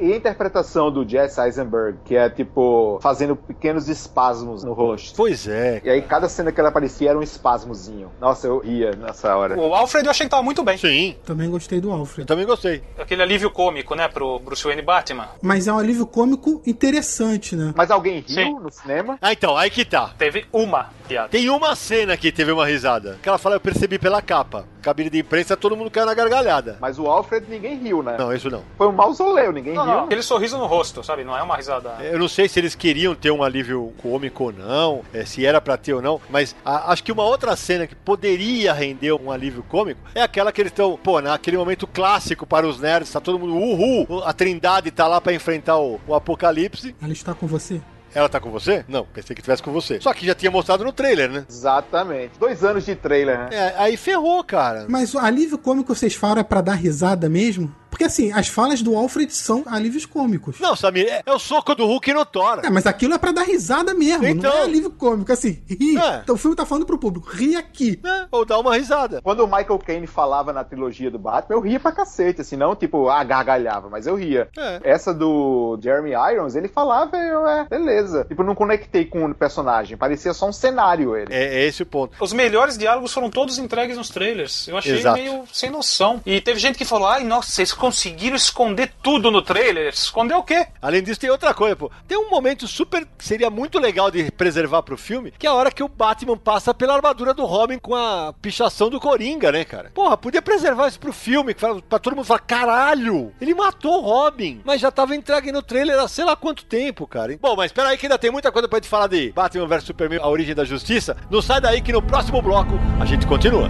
E a interpretação do Jesse Eisenberg, que é tipo, fazendo pequenos espasmos no rosto. Pois é. E aí cada cena que ele aparecia era um espasmozinho. Nossa, eu ria nessa hora. O Alfred eu achei que tava muito bem. Sim, Também gostei do eu Alfred. também gostei. Aquele alívio cômico, né, pro Bruce Wayne Batman. Mas é um alívio cômico interessante, né? Mas alguém riu Sim. no cinema? Ah, então, aí que tá. Teve uma piada. Tem uma cena que teve uma risada. Que ela fala, eu percebi pela capa. Cabine de imprensa, todo mundo caiu na gargalhada. Mas o Alfred ninguém riu, né? Não, isso não. Foi um mausoléu, ninguém Não, riu. não, aquele sorriso no rosto, sabe? Não é uma risada. Eu não sei se eles queriam ter um alívio cômico ou não, é, se era pra ter ou não, mas a- acho que uma outra cena que poderia render um alívio cômico é aquela que eles estão, pô, naquele momento clássico para os nerds, tá todo mundo, uhul, a trindade tá lá pra enfrentar o, o apocalipse. Ela está com você? Ela tá com você? Não, pensei que tivesse com você. Só que já tinha mostrado no trailer, né? Exatamente. Dois anos de trailer, né? É, aí ferrou, cara. Mas o alívio cômico vocês falam é pra dar risada mesmo? Porque assim, as falas do Alfred são alívios cômicos. Não, Samir, é, é o soco do Hulk no Thor. É, mas aquilo é pra dar risada mesmo, Então. não é alívio cômico. Assim, ri. É. Então o filme tá falando pro público, ri aqui. É, ou dá uma risada. Quando o Michael Caine falava na trilogia do Batman, eu ria pra cacete, assim, não tipo, ah, gargalhava, mas eu ria. É. Essa do Jeremy Irons, ele falava, eu, é, beleza. Tipo, não conectei com o personagem, parecia só um cenário ele. É, é esse o ponto. Os melhores diálogos foram todos entregues nos trailers. Eu achei Exato. meio sem noção. E teve gente que falou: ai, nossa, vocês conseguiram esconder tudo no trailer. Esconder o quê? Além disso, tem outra coisa, pô. Tem um momento super seria muito legal de preservar pro filme, que é a hora que o Batman passa pela armadura do Robin com a pichação do Coringa, né, cara? Porra, podia preservar isso pro filme, pra todo mundo falar, caralho, ele matou o Robin, mas já tava entregue no trailer há sei lá quanto tempo, cara. Bom, mas espera aí que ainda tem muita coisa pra gente falar de Batman vs Superman, a origem da justiça. Não sai daí que no próximo bloco a gente continua.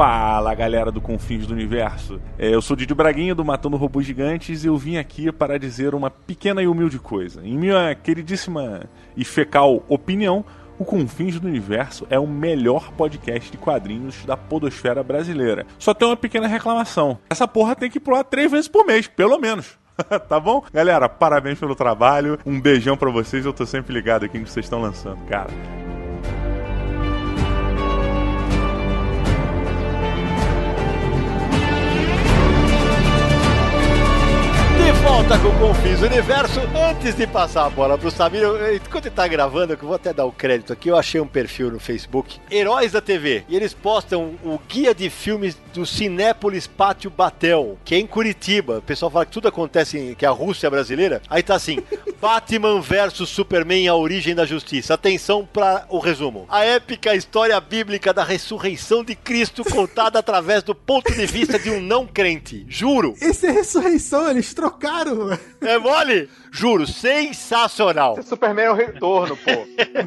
Fala galera do Confins do Universo, É, eu sou Didi Braguinha do Matando Robôs Gigantes e eu vim aqui para dizer uma pequena e humilde coisa. Em minha queridíssima e fecal opinião, o Confins do Universo é o melhor podcast de quadrinhos da podosfera brasileira. Só tem uma pequena reclamação: essa porra tem que ir pro ar três vezes por mês, pelo menos. tá bom? Galera, parabéns pelo trabalho. Um beijão pra vocês. Eu tô sempre ligado aqui no que vocês estão lançando, cara. Volta com o Confis Universo. Antes de passar a bola pro Samir, enquanto ele tá gravando, eu vou até dar o crédito aqui, eu achei um perfil no Facebook, Heróis da TV, e eles postam o guia de filmes do Cinépolis Pátio Batel, que é em Curitiba. O pessoal fala que tudo acontece, em, que é a Rússia brasileira. Aí tá assim, Batman versus Superman, a origem da justiça. Atenção para o resumo. A épica história bíblica da ressurreição de Cristo contada através do ponto de vista de um não crente. Juro. Esse é ressurreição, eles trocaram. É mole? Juro, sensacional. Esse Superman é o retorno, pô.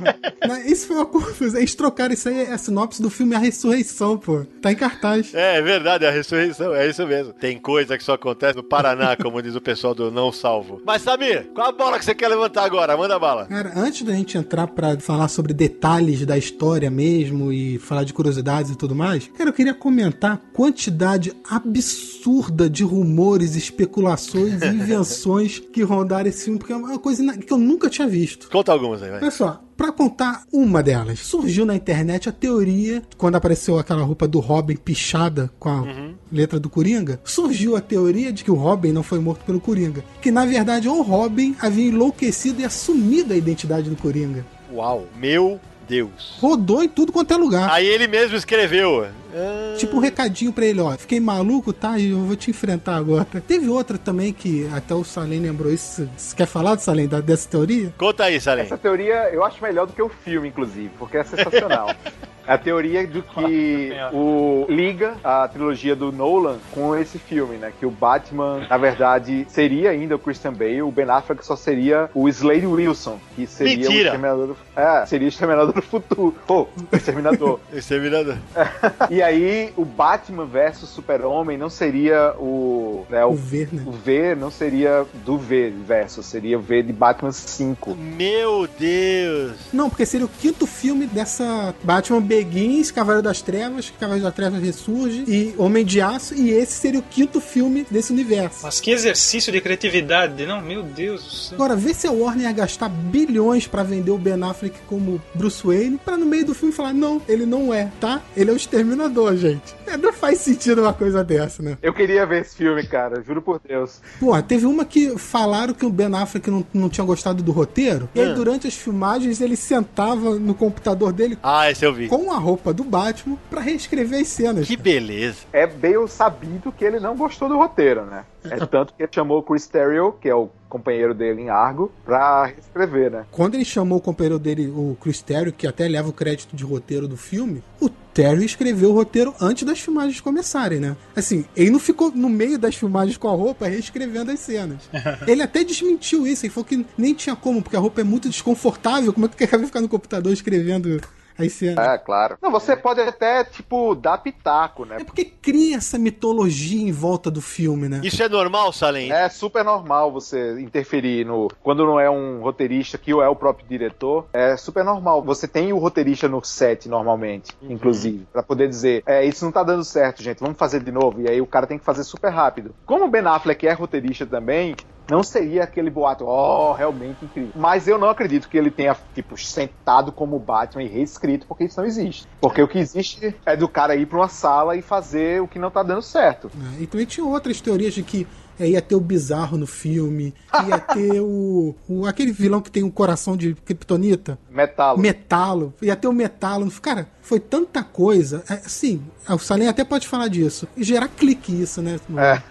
Isso foi uma confusão. Eles trocaram isso aí, é a sinopse do filme A Ressurreição, pô. Tá em cartaz. É, é verdade, é a ressurreição, é isso mesmo. Tem coisa que só acontece no Paraná, como diz o pessoal do Não Salvo. Mas, Samir, qual a bola que você quer levantar agora? Manda bala. Cara, antes da gente entrar pra falar sobre detalhes da história mesmo e falar de curiosidades e tudo mais, cara, eu queria comentar a quantidade absurda de rumores, especulações e invenções que rondaram esse filme, porque é uma coisa que eu nunca tinha visto. Conta algumas aí, vai. Olha só, pra contar uma delas, surgiu na internet a teoria, quando apareceu aquela roupa do Robin pichada com a letra do Coringa, surgiu a teoria de que o Robin não foi morto pelo Coringa. Que na verdade o Robin havia enlouquecido e assumido a identidade do Coringa. Uau, meu Deus. Rodou em tudo quanto é lugar. Aí ele mesmo escreveu. Ah. Tipo um recadinho pra ele, ó. Fiquei maluco, tá? E eu vou te enfrentar agora. Teve outra também que até o Salem lembrou isso. Você quer falar do Salem, dessa teoria? Conta aí, Salem. Essa teoria eu acho melhor do que o filme, inclusive, porque é sensacional. A teoria do que o liga a trilogia do Nolan com esse filme, né? Que o Batman, na verdade, seria ainda o Christian Bale, o Ben Affleck só seria o Slade Wilson, que seria Mentira. o Exterminador do... É, seria o Exterminador do Futuro. Pô, o Exterminador. Exterminador. e aí, o Batman versus Super-Homem não seria o... Né, O o, V, né? o V não seria do V versus, seria o V de Batman 5. Meu Deus. Não, porque seria o quinto filme dessa Batman Begins, Cavaleiro das Trevas, Cavaleiro das Trevas Ressurge e Homem de Aço, e esse seria o quinto filme desse universo. Mas que exercício de criatividade, não? Meu Deus do céu. Agora, vê se a Warner ia gastar bilhões pra vender o Ben Affleck como Bruce Wayne, pra no meio do filme falar, não, ele não é, tá? Ele é o Exterminador, gente. É, não faz sentido uma coisa dessa, né? Eu queria ver esse filme, cara, juro por Deus. Porra, teve uma que falaram que o Ben Affleck não, não tinha gostado do roteiro, e aí Ah. durante as filmagens ele sentava no computador dele Ah, esse eu vi. com a roupa do Batman pra reescrever as cenas. Que beleza. É bem sabido que ele não gostou do roteiro, né? É tanto que ele chamou o Chris Terrio, que é o companheiro dele em Argo, pra reescrever, né? Quando ele chamou o companheiro dele, o Chris Terrio, que até leva o crédito de roteiro do filme, o Terry escreveu o roteiro antes das filmagens começarem, né? Assim, ele não ficou no meio das filmagens com a roupa reescrevendo as cenas. ele até desmentiu isso, ele falou que nem tinha como, porque a roupa é muito desconfortável, como é que quer ficar no computador escrevendo as cenas? É, claro. Não, você pode até, tipo, dar pitaco, né? É porque cria essa mitologia em volta do filme, né? Isso é normal, Salem? É super normal você interferir no. Quando não é um roteirista que é o próprio diretor, é super normal. Você tem o roteirista no set normalmente, inclusive, pra poder dizer: é, isso não tá dando certo, gente, vamos fazer de novo. E aí o cara tem que fazer super rápido. Como o Ben Affleck é roteirista também. Não seria aquele boato, oh, realmente incrível. Mas eu não acredito que ele tenha, tipo, sentado como Batman e reescrito, porque isso não existe. Porque o que existe é do cara ir pra uma sala e fazer o que não tá dando certo. É, E também tinha outras teorias de que é, ia ter o bizarro no filme, ia ter o, o- aquele vilão que tem um coração de kryptonita, Metalo. metalo, ia ter o metalo. Cara, foi tanta coisa. É, Assim, o Salem até pode falar disso. E gerar clique isso, né? É,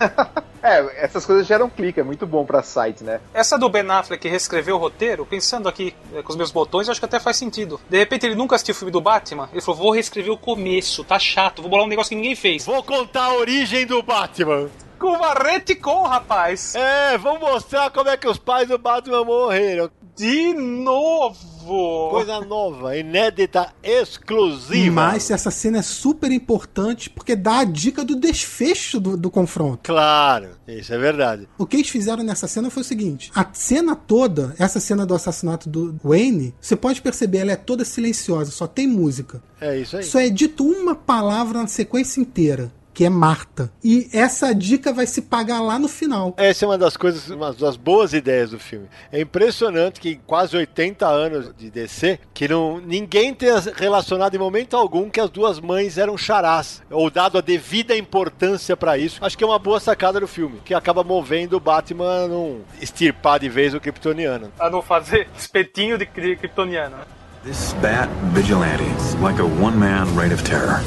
essas coisas geram clique, é muito bom pra site, né? Essa do Ben Affleck que reescreveu o roteiro, pensando aqui é, com os meus botões, eu acho que até faz sentido. De repente ele nunca assistiu o filme do Batman, ele falou: vou reescrever o começo, tá chato, vou bolar um negócio que ninguém fez. Vou contar a origem do Batman. Com uma retcon, rapaz! É, vamos mostrar como é que os pais do Batman morreram. De novo! Coisa nova, inédita, exclusiva. Mas essa cena é super importante porque dá a dica do desfecho do, do confronto. Claro, isso é verdade. O que eles fizeram nessa cena foi o seguinte: a cena toda, essa cena do assassinato do Wayne, você pode perceber, ela é toda silenciosa, só tem música. É isso aí. Só é dito uma palavra na sequência inteira, que é Marta. E essa dica vai se pagar lá no final. Essa é uma das coisas, uma das boas ideias do filme. É impressionante que em quase 80 anos de DC, que não, ninguém tenha relacionado em momento algum que as duas mães eram charás, ou dado a devida importância pra isso. Acho que é uma boa sacada do filme, que acaba movendo o Batman a não extirpar de vez o kryptoniano. A não fazer espetinho de, de kryptoniano. This Bat Vigilante is like a one man reign of terror.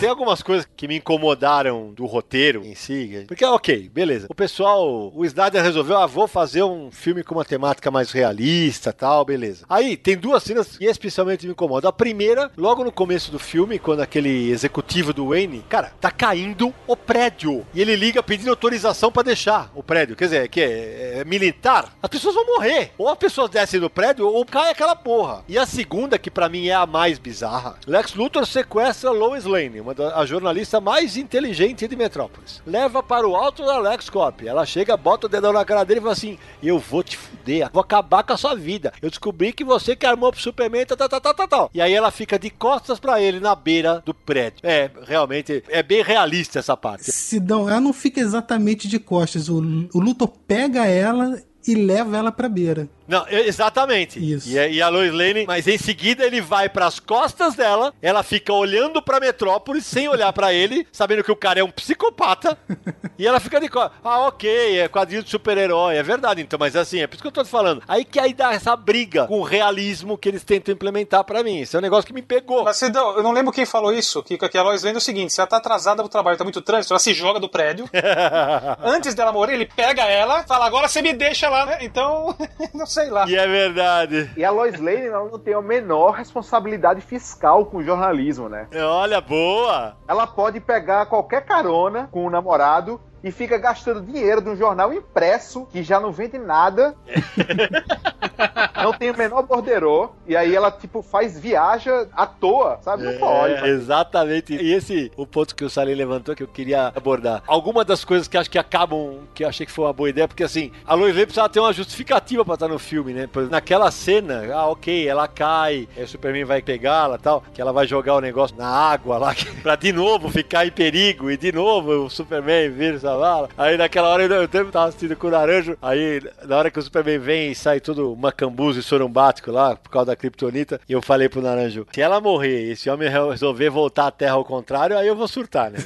Tem algumas coisas que me incomodaram do roteiro em si. Porque, ok, beleza. O pessoal, o Snyder resolveu, ah, vou fazer um filme com uma temática mais realista tal, beleza. Aí, tem duas cenas que especialmente me incomodam. A primeira, logo no começo do filme, quando aquele executivo do Wayne, cara, tá caindo o prédio. E ele liga pedindo autorização pra deixar o prédio. Quer dizer, que é, é militar. As pessoas vão morrer. Ou as pessoas descem do prédio, ou cai aquela porra. E a segunda, que pra mim é a mais bizarra, Lex Luthor sequestra Lois Lane, uma da, a jornalista mais inteligente de Metrópolis. Leva para o alto da LexCorp. Ela chega, bota o dedão na cara dele e fala assim: Eu vou te fuder, vou acabar com a sua vida. Eu descobri que você que armou pro Superman, tal, tal, tal, tal. E aí ela fica de costas pra ele na beira do prédio. É, realmente, é bem realista essa parte. Sidão, ela não fica exatamente de costas. O, o Luthor pega ela e leva ela pra beira. Não, exatamente. Isso. E, a- e a Lois Lane, mas em seguida ele vai pras costas dela, ela fica olhando pra Metrópolis sem olhar pra ele, sabendo que o cara é um psicopata, e ela fica de costas. Ah, ok, é quadrinho de super-herói, é verdade, então, mas assim, é por isso que eu tô te falando. Aí que aí dá essa briga com o realismo que eles tentam implementar pra mim. Isso é um negócio que me pegou. Mas Sidão, eu não lembro quem falou isso, que, que a Lois Lane é o seguinte, se ela tá atrasada pro trabalho, tá muito trânsito, ela se joga do prédio. Antes dela morrer, ele pega ela, fala, agora você me deixa lá, né? Então, não sei lá. E é verdade. E a Lois Lane ela não tem a menor responsabilidade fiscal com o jornalismo, né? Olha, boa. Ela pode pegar qualquer carona com o namorado e fica gastando dinheiro de um jornal impresso que já não vende nada. não tem o menor borderô. E aí ela, tipo, faz viaja à toa, sabe? Não pode. É, exatamente. E esse o ponto que o Salim levantou que eu queria abordar. Alguma das coisas que acho que acabam, que eu achei que foi uma boa ideia, porque assim, a Lois Lane precisava ter uma justificativa pra estar no filme, né? Naquela cena, ah, ok, ela cai, aí o Superman vai pegá-la e tal, que ela vai jogar o negócio na água lá, pra de novo ficar em perigo, e de novo o Superman vira bala. Aí naquela hora eu, eu tempo tava assistindo com o Naranjo, aí na hora que o Superman vem e sai tudo macambuzo e sorumbático lá, por causa da Kryptonita, e eu falei pro Naranjo, se ela morrer e esse homem resolver voltar à Terra ao contrário, aí eu vou surtar, né?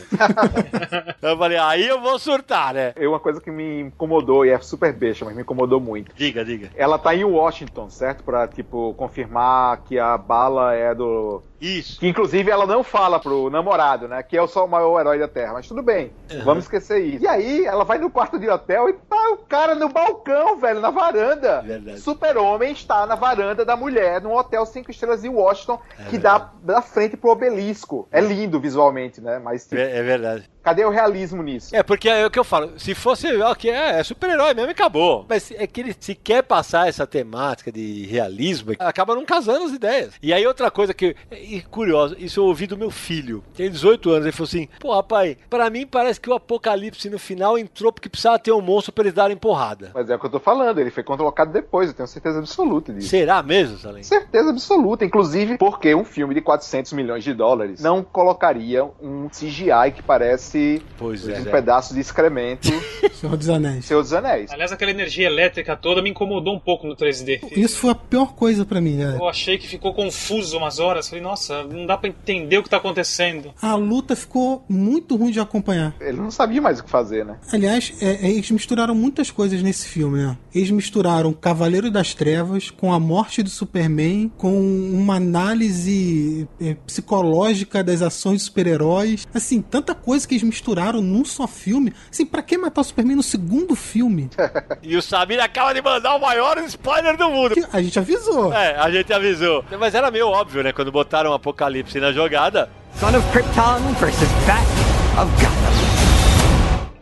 eu falei, aí eu vou surtar, né? É uma coisa que me incomodou, e é super besta, mas me incomodou muito. Diga, diga. Ela tá em Washington, certo? Pra, tipo, confirmar que a bala é do. Isso. Que inclusive ela não fala pro namorado, né? Que é o só o maior herói da Terra. Mas tudo bem, vamos esquecer isso. E aí ela vai no quarto de hotel e tá o cara no balcão, velho, na varanda. Verdade. Super-Homem está na varanda da mulher, num hotel cinco estrelas em Washington, que dá da frente pro obelisco. É lindo visualmente, né? Mas tipo, É, é verdade. Cadê o realismo nisso? É, porque é o que eu falo. Se fosse, ok, é, é super-herói mesmo e acabou. Mas é que ele se quer passar essa temática de realismo, acaba não casando as ideias. E aí outra coisa que, e curioso, isso eu ouvi do meu filho, tem 18 anos, ele falou assim, pô, rapaz, pra mim parece que o apocalipse no final entrou porque precisava ter um monstro pra eles darem porrada. Mas é o que eu tô falando, ele foi colocado depois, eu tenho certeza absoluta disso. Será mesmo, Salim? Certeza absoluta, inclusive porque um filme de 400 milhões de dólares não colocaria um CGI que parece Pois um é. pedaço de excremento Senhor dos Anéis. Senhor dos Anéis. Aliás, aquela energia elétrica toda me incomodou um pouco no 3D. Isso foi a pior coisa pra mim, né? Eu achei que ficou confuso umas horas. Falei, nossa, não dá pra entender o que tá acontecendo. A luta ficou muito ruim de acompanhar. Ele não sabia mais o que fazer, né? Aliás, é, é, eles misturaram muitas coisas nesse filme, né? Eles misturaram Cavaleiro das Trevas com a morte do Superman, com uma análise é, psicológica das ações de super-heróis. Assim, tanta coisa que eles misturaram num só filme. Assim, pra que matar o Superman no segundo filme? E o Samir acaba de mandar o maior spoiler do mundo. Que a gente avisou. É, a gente avisou. Mas era meio óbvio, né? Quando botaram o Apocalipse na jogada, Son of Krypton versus Bat of Gotham.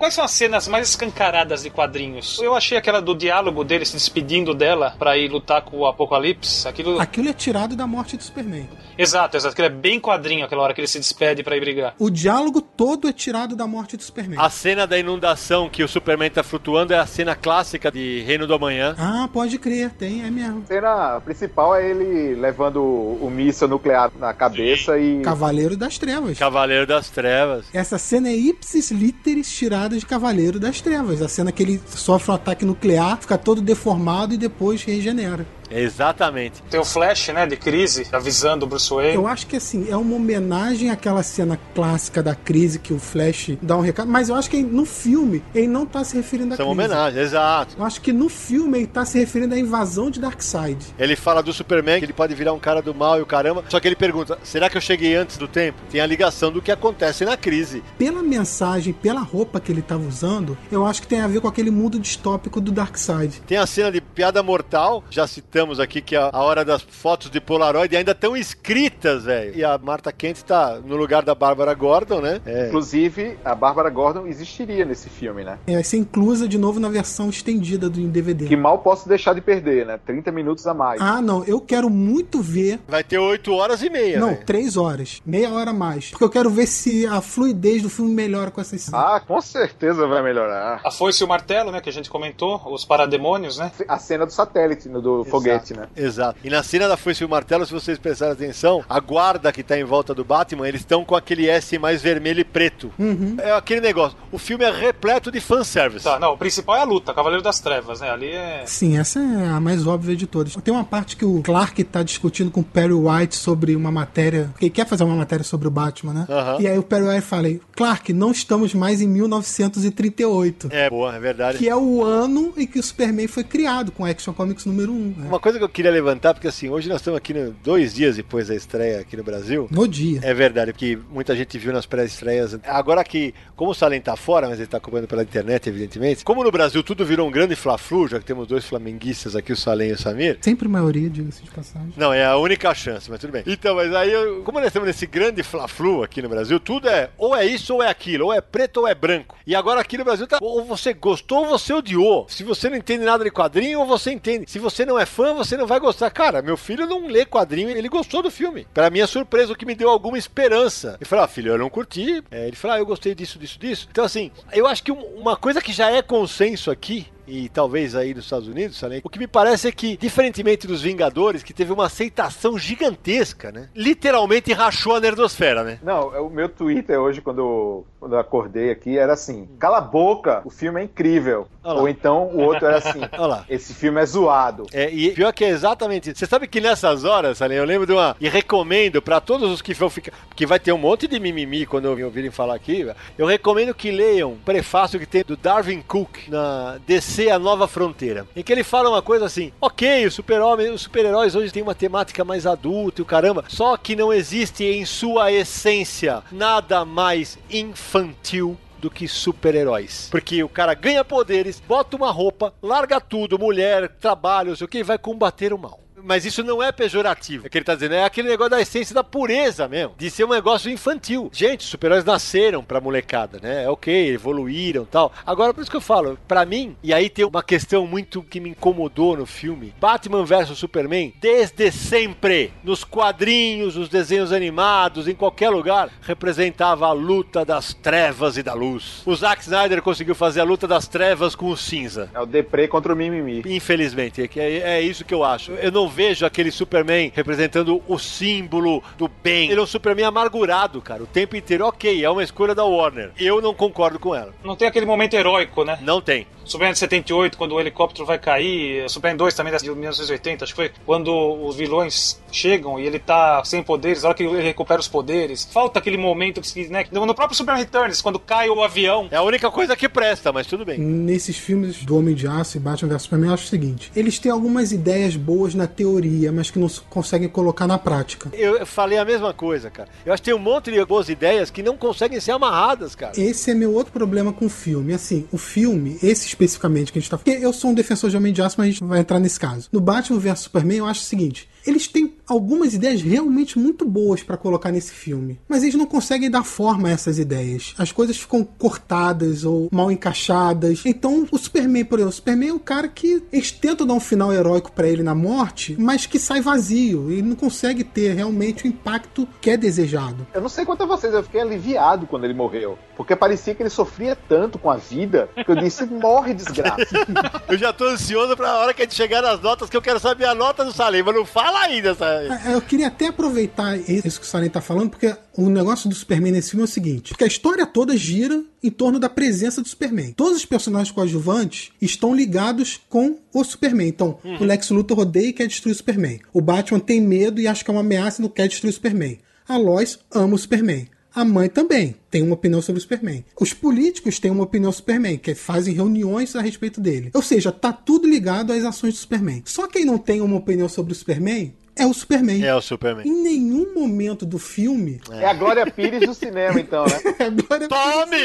Quais são as cenas mais escancaradas de quadrinhos? Eu achei aquela do diálogo dele se despedindo dela pra ir lutar com o Apocalipse. Aquilo. Aquilo é tirado da morte do Superman. Exato, exato. Aquilo é bem quadrinho aquela hora que ele se despede pra ir brigar. O diálogo todo é tirado da morte do Superman. a cena da inundação que o Superman tá flutuando é a cena clássica de Reino do Amanhã. Ah, pode crer, tem, é mesmo. A cena principal é ele levando o, míssil nuclear na cabeça e. Cavaleiro das Trevas. Cavaleiro das Trevas. Essa cena é ipsis literis tirada de Cavaleiro das Trevas. A cena que ele sofre um ataque nuclear, fica todo deformado e depois regenera. Exatamente. Tem o Flash, né, de crise, avisando o Bruce Wayne. Eu acho que assim, é uma homenagem àquela cena clássica da crise que o Flash dá um recado, mas eu acho que no filme ele não tá se referindo à crise. homenagens, exato. Eu acho que no filme ele tá se referindo à invasão de Darkseid. Ele fala do Superman, que ele pode virar um cara do mal e o caramba. Só que ele pergunta: será que eu cheguei antes do tempo? Tem a ligação do que acontece na crise. Pela mensagem, pela roupa que ele tava usando, eu acho que tem a ver com aquele mundo distópico do Darkseid. Tem a cena de piada mortal, já citamos aqui que é a hora das fotos de Polaroid ainda estão escritas, velho. E a Marta Kent tá no lugar da Bárbara Gordon, né? É. Inclusive, a Bárbara Gordon existiria nesse filme, né? É, vai ser inclusa de novo na versão estendida do DVD. Que mal posso deixar de perder, né? 30 minutos a mais. Ah, não, eu quero muito ver. Vai ter 8 horas e meia. Não, velho. três horas. Meia hora a mais. Porque eu quero ver se a fluidez do filme melhora com essas cenas. Ah, com certeza vai melhorar. A foice e o martelo, né, que a gente comentou, os parademônios, né? A cena do satélite, do Exato. Foguete, né? Exato. E na cena da Foice e o Martelo, se vocês prestarem atenção, a guarda que tá em volta do Batman, eles estão com aquele S mais vermelho e preto. É aquele negócio. O filme é repleto de fanservice. Tá, não, o principal é a luta, Cavaleiro das Trevas, né? Ali é. Sim, essa é a mais óbvia de todas. Tem uma parte que o Clark tá discutindo com o Perry White sobre uma matéria. Porque ele quer fazer uma matéria sobre o Batman, né? Aham. E aí o Perry White fala: Clark, não estamos mais em 1938. É, boa, é verdade. Que é o ano em que o Superman foi criado, com Action Comics número 1. Né? Uma coisa que eu queria levantar, porque assim, hoje nós estamos aqui no- dois dias depois da estreia aqui no Brasil. No dia. É verdade, porque muita gente viu nas pré-estreias. Agora que, como o Salem tá fora, mas ele tá acompanhando pela internet, evidentemente. Como no Brasil tudo virou um grande fla-flu, já que temos dois flamenguistas aqui, o Salem e o Samir. Sempre maioria, diga-se de passagem. Não, é a única chance, mas tudo bem. Então, mas aí, como nós estamos nesse grande fla-flu aqui no Brasil, tudo é ou é isso ou é aquilo, ou é preto ou é branco. E agora aqui no Brasil tá ou você gostou ou você odiou. Se você não entende nada de quadrinho, ou você entende. Se você não é fã, você não vai gostar. Cara, meu filho não lê quadrinho, ele gostou do filme. Pra minha surpresa, o que me deu alguma esperança. Ele falou, ah, filho, eu não curti. É, ele falou, ah, eu gostei disso, disso, disso. Então, assim, eu acho que um- uma coisa que já é consenso aqui e talvez aí nos Estados Unidos, Salem, o que me parece é que, diferentemente dos Vingadores, que teve uma aceitação gigantesca, né? Literalmente rachou a nerdosfera, né? Não, é o meu Twitter hoje, quando, quando eu acordei aqui, era assim: cala a boca, o filme é incrível. Ou então o outro era assim: Olha lá. esse filme é zoado. É, e pior que é exatamente isso. Você sabe que nessas horas, Salem, eu lembro de uma. E recomendo pra todos os que vão ficar. Porque vai ter um monte de mimimi quando eu ouvirem falar aqui. Eu recomendo que leiam o prefácio que tem do Darwin Cook na DC A Nova Fronteira. Em que ele fala uma coisa assim: ok, o super-homem, os super-heróis hoje têm uma temática mais adulta e o caramba. Só que não existe em sua essência nada mais infantil do que super-heróis. Porque o cara ganha poderes, bota uma roupa, larga tudo, mulher, trabalho, não sei o que, e vai combater o mal. Mas isso não é pejorativo. É que ele tá dizendo, é aquele negócio da essência da pureza mesmo. De ser um negócio infantil. Gente, os super-heróis nasceram pra molecada, né? É ok, evoluíram e tal. Agora, por isso que eu falo, pra mim, e aí tem uma questão muito que me incomodou no filme: Batman vs Superman, desde sempre, nos quadrinhos, nos desenhos animados, em qualquer lugar, representava a luta das trevas e da luz. O Zack Snyder conseguiu fazer a luta das trevas com o cinza. É o Deprê contra o Mimimi. Infelizmente, é, é, é isso que eu acho. Eu não vejo aquele Superman representando o símbolo do bem. Ele é um Superman amargurado, cara, o tempo inteiro. Ok, é uma escolha da Warner. Eu não concordo com ela. Não tem aquele momento heróico, né? Não tem. Superman de 78, quando o helicóptero vai cair. Superman 2 também de 1980, acho que foi. Quando os vilões chegam e ele tá sem poderes, a hora que ele recupera os poderes. Falta aquele momento que, né? No próprio Superman Returns, quando cai o avião. É a única coisa que presta, mas tudo bem. Nesses filmes do Homem de Aço e Batman vs Superman, eu acho o seguinte: eles têm algumas ideias boas na teoria, mas que não conseguem colocar na prática. Eu falei a mesma coisa, cara. Eu acho que tem um monte de boas ideias que não conseguem ser amarradas, cara. Esse é meu outro problema com o filme. Assim, o filme, esse especificamente que a gente tá falando. Eu sou um defensor de Homem de Aço, mas a gente vai entrar nesse caso. No Batman vs Superman, eu acho o seguinte: eles têm algumas ideias realmente muito boas pra colocar nesse filme, mas eles não conseguem dar forma a essas ideias. As coisas ficam cortadas ou mal encaixadas. Então, o Superman, por exemplo, o Superman é um cara que eles tentam dar um final heróico pra ele na morte, mas que sai vazio. Ele não consegue ter realmente o impacto que é desejado. Eu não sei quanto a vocês, eu fiquei aliviado quando ele morreu. Porque parecia que ele sofria tanto com a vida que eu disse: morre, desgraça. Eu já tô ansioso pra hora que a gente chegar nas notas, que eu quero saber a nota do Salem, mas não fala ainda, sabe? É, Eu queria até aproveitar isso que o Salem tá falando, porque o negócio do Superman nesse filme é o seguinte: porque a história toda gira em torno da presença do Superman. Todos os personagens coadjuvantes estão ligados com o Superman. Então, o Lex Luthor odeia e quer destruir o Superman. O Batman tem medo e acha que é uma ameaça e não quer destruir o Superman. A Lois ama o Superman. A mãe também tem uma opinião sobre o Superman. Os políticos têm uma opinião sobre o Superman, que fazem reuniões a respeito dele. Ou seja, tá tudo ligado às ações do Superman. Só quem não tem uma opinião sobre o Superman é o Superman. É o Superman. Em nenhum momento do filme. É a Glória Pires do cinema, então, né? Agora Tome!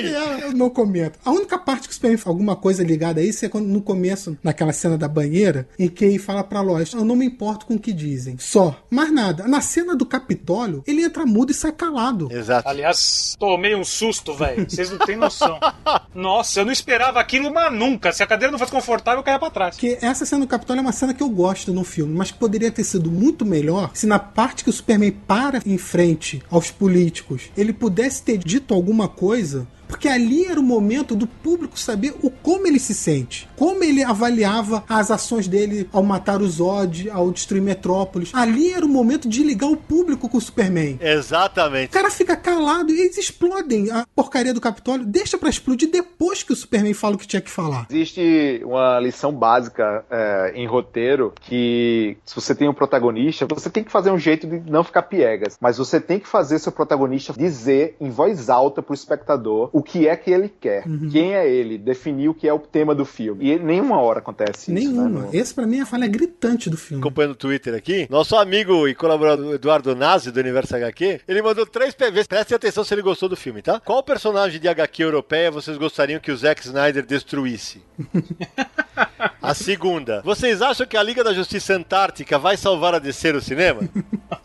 eu não comento. A única parte que o Superman fala alguma coisa ligada a isso é quando no começo, naquela cena da banheira, em que ele fala pra Lois: Eu não me importo com o que dizem. Só. Mais nada. Na cena do Capitólio, ele entra mudo e sai calado. Exato. Aliás, tomei um susto, velho. Vocês não têm noção. Nossa, eu não esperava aquilo, mas nunca. Se a cadeira não fosse confortável, eu caía pra trás. Porque essa cena do Capitólio é uma cena que eu gosto no filme, mas que poderia ter sido muito melhor se na parte que o Superman para em frente aos políticos, ele pudesse ter dito alguma coisa Porque ali era o momento do público saber o como ele se sente, como ele avaliava as ações dele ao matar o Zod, ao destruir Metrópolis. Ali era o momento de ligar o público com o Superman. O Exatamente. cara fica calado e eles explodem a porcaria do Capitólio, deixa pra explodir depois que o Superman fala o que tinha que falar. Existe uma lição básica é, em roteiro que se você tem um protagonista, você tem que fazer um jeito de não ficar piegas, mas você tem que fazer seu protagonista dizer em voz alta pro espectador o que é que ele quer, quem é ele, definir o que é o tema do filme. E nenhuma hora acontece isso. Nenhuma. Né? No- Esse pra mim é a falha gritante do filme. acompanhando o Twitter aqui, nosso amigo e colaborador Eduardo Nazi, do Universo HQ, ele mandou três PVs. Prestem atenção se ele gostou do filme, tá? Qual personagem de HQ europeia vocês gostariam que o Zack Snyder destruísse? A segunda, vocês acham que a Liga da Justiça Antártica vai salvar a DC no cinema?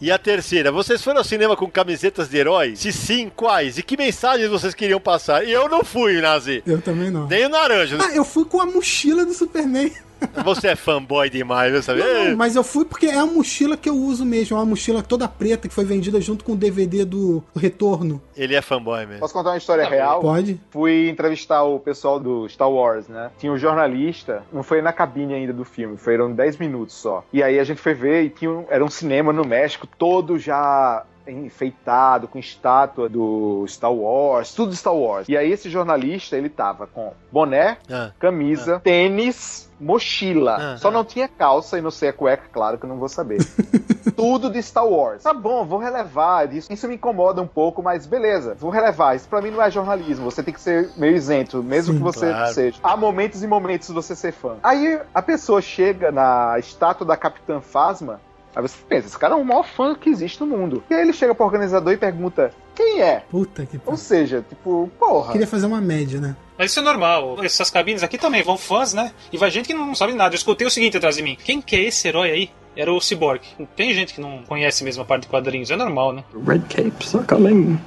E a terceira, vocês foram ao cinema com camisetas de heróis? Se sim, quais? E que mensagens vocês queriam passar? E eu não fui, Nazi. Eu também não. Nem o Naranjo. Ah, eu fui com a mochila do Superman. Você é fanboy demais, viu, sabe? Não, não, mas eu fui porque é a mochila que eu uso mesmo. É uma mochila toda preta que foi vendida junto com o DVD do Retorno. Ele é fanboy mesmo. Posso contar uma história real? Pode? Fui entrevistar o pessoal do Star Wars, né? Tinha um jornalista, não foi na cabine ainda do filme, foram 10 minutos só. E aí a gente foi ver e tinha um, era um cinema no México todo já enfeitado, com estátua do Star Wars, tudo Star Wars. E aí esse jornalista, ele tava com boné, Ah. camisa, tênis, mochila. Ah, Só ah. não tinha calça e não sei a cueca, claro que eu não vou saber. Tudo de Star Wars. Tá bom, vou relevar. Isso, isso me incomoda um pouco, mas beleza, vou relevar. Isso pra mim não é jornalismo. Você tem que ser meio isento, mesmo Sim, que você claro. seja. Há momentos e momentos de você ser fã. Aí a pessoa chega na estátua da Capitã Phasma. Aí você pensa, esse cara é o maior fã que existe no mundo. E aí ele chega pro organizador e pergunta: quem é? Puta que Ou seja, tipo, porra. Queria fazer uma média, né? Mas isso é normal. Essas cabines aqui também vão fãs, né? E vai gente que não sabe nada. Eu escutei o seguinte atrás de mim: quem que é esse herói aí? Era o Cyborg. Tem gente que não conhece mesmo a parte de quadrinhos, é normal, né? Red capes are coming.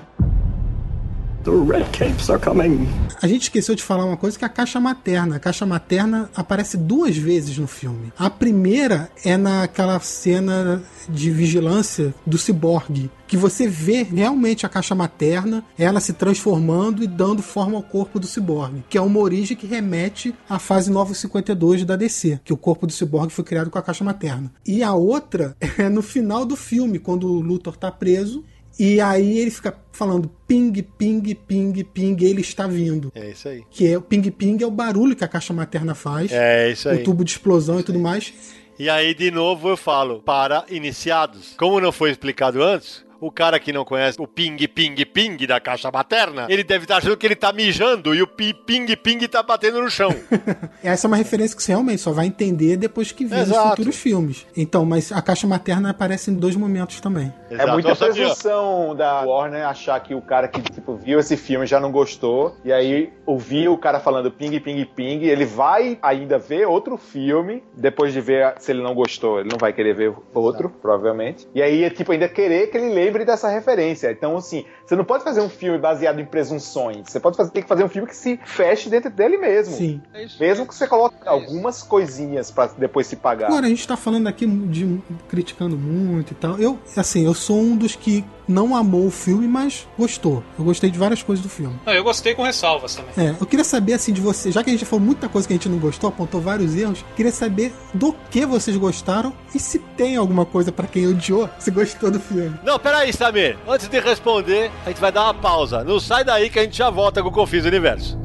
The red capes are coming. A gente esqueceu de falar uma coisa que é a caixa materna. A caixa materna aparece duas vezes no filme. A primeira é naquela cena de vigilância do ciborgue, que você vê realmente a caixa materna, ela se transformando e dando forma ao corpo do ciborgue, que é uma origem que remete à fase 952 da DC, que o corpo do ciborgue foi criado com a caixa materna. E a outra é no final do filme, quando o Luthor tá preso e aí ele fica falando ping, ping, ping, ping, ele está vindo. É isso aí. Que é o ping-ping é o barulho que a caixa materna faz. É isso aí. O tubo de explosão e tudo mais. E aí, de novo, eu falo, para iniciados. Como não foi explicado antes, o cara que não conhece o ping, ping, ping da caixa materna, ele deve estar achando que ele tá mijando e o pi- ping, ping tá batendo no chão. Essa é uma referência que você realmente só vai entender depois que ver os Exato. futuros filmes. Então, mas a caixa materna aparece em dois momentos também. É muita Nossa, aqui, ó. presunção da Warner achar que o cara que tipo, viu esse filme já não gostou, e aí ouviu o cara falando ping, ping, ping, ele vai ainda ver outro filme, depois de ver se ele não gostou, ele não vai querer ver outro, provavelmente. E aí, tipo, ainda querer que ele lembre dessa referência. Então, assim, você não pode fazer um filme baseado em presunções. Você pode fazer, tem que fazer um filme que se feche dentro dele mesmo. Sim. Mesmo que você coloque algumas coisinhas pra depois se pagar. Agora, a gente tá falando aqui de criticando muito e tal. Eu, assim, eu sou um dos que não amou o filme, mas gostou. Eu gostei de várias coisas do filme. Não, eu gostei com ressalvas também. É, eu queria saber assim de você, já que a gente falou muita coisa que a gente não gostou, apontou vários erros, queria saber do que vocês gostaram e se tem alguma coisa pra quem odiou, se gostou do filme. Não, peraí, Samir. Antes de responder, a gente vai dar uma pausa. Não sai daí que a gente já volta com o Confis Universo.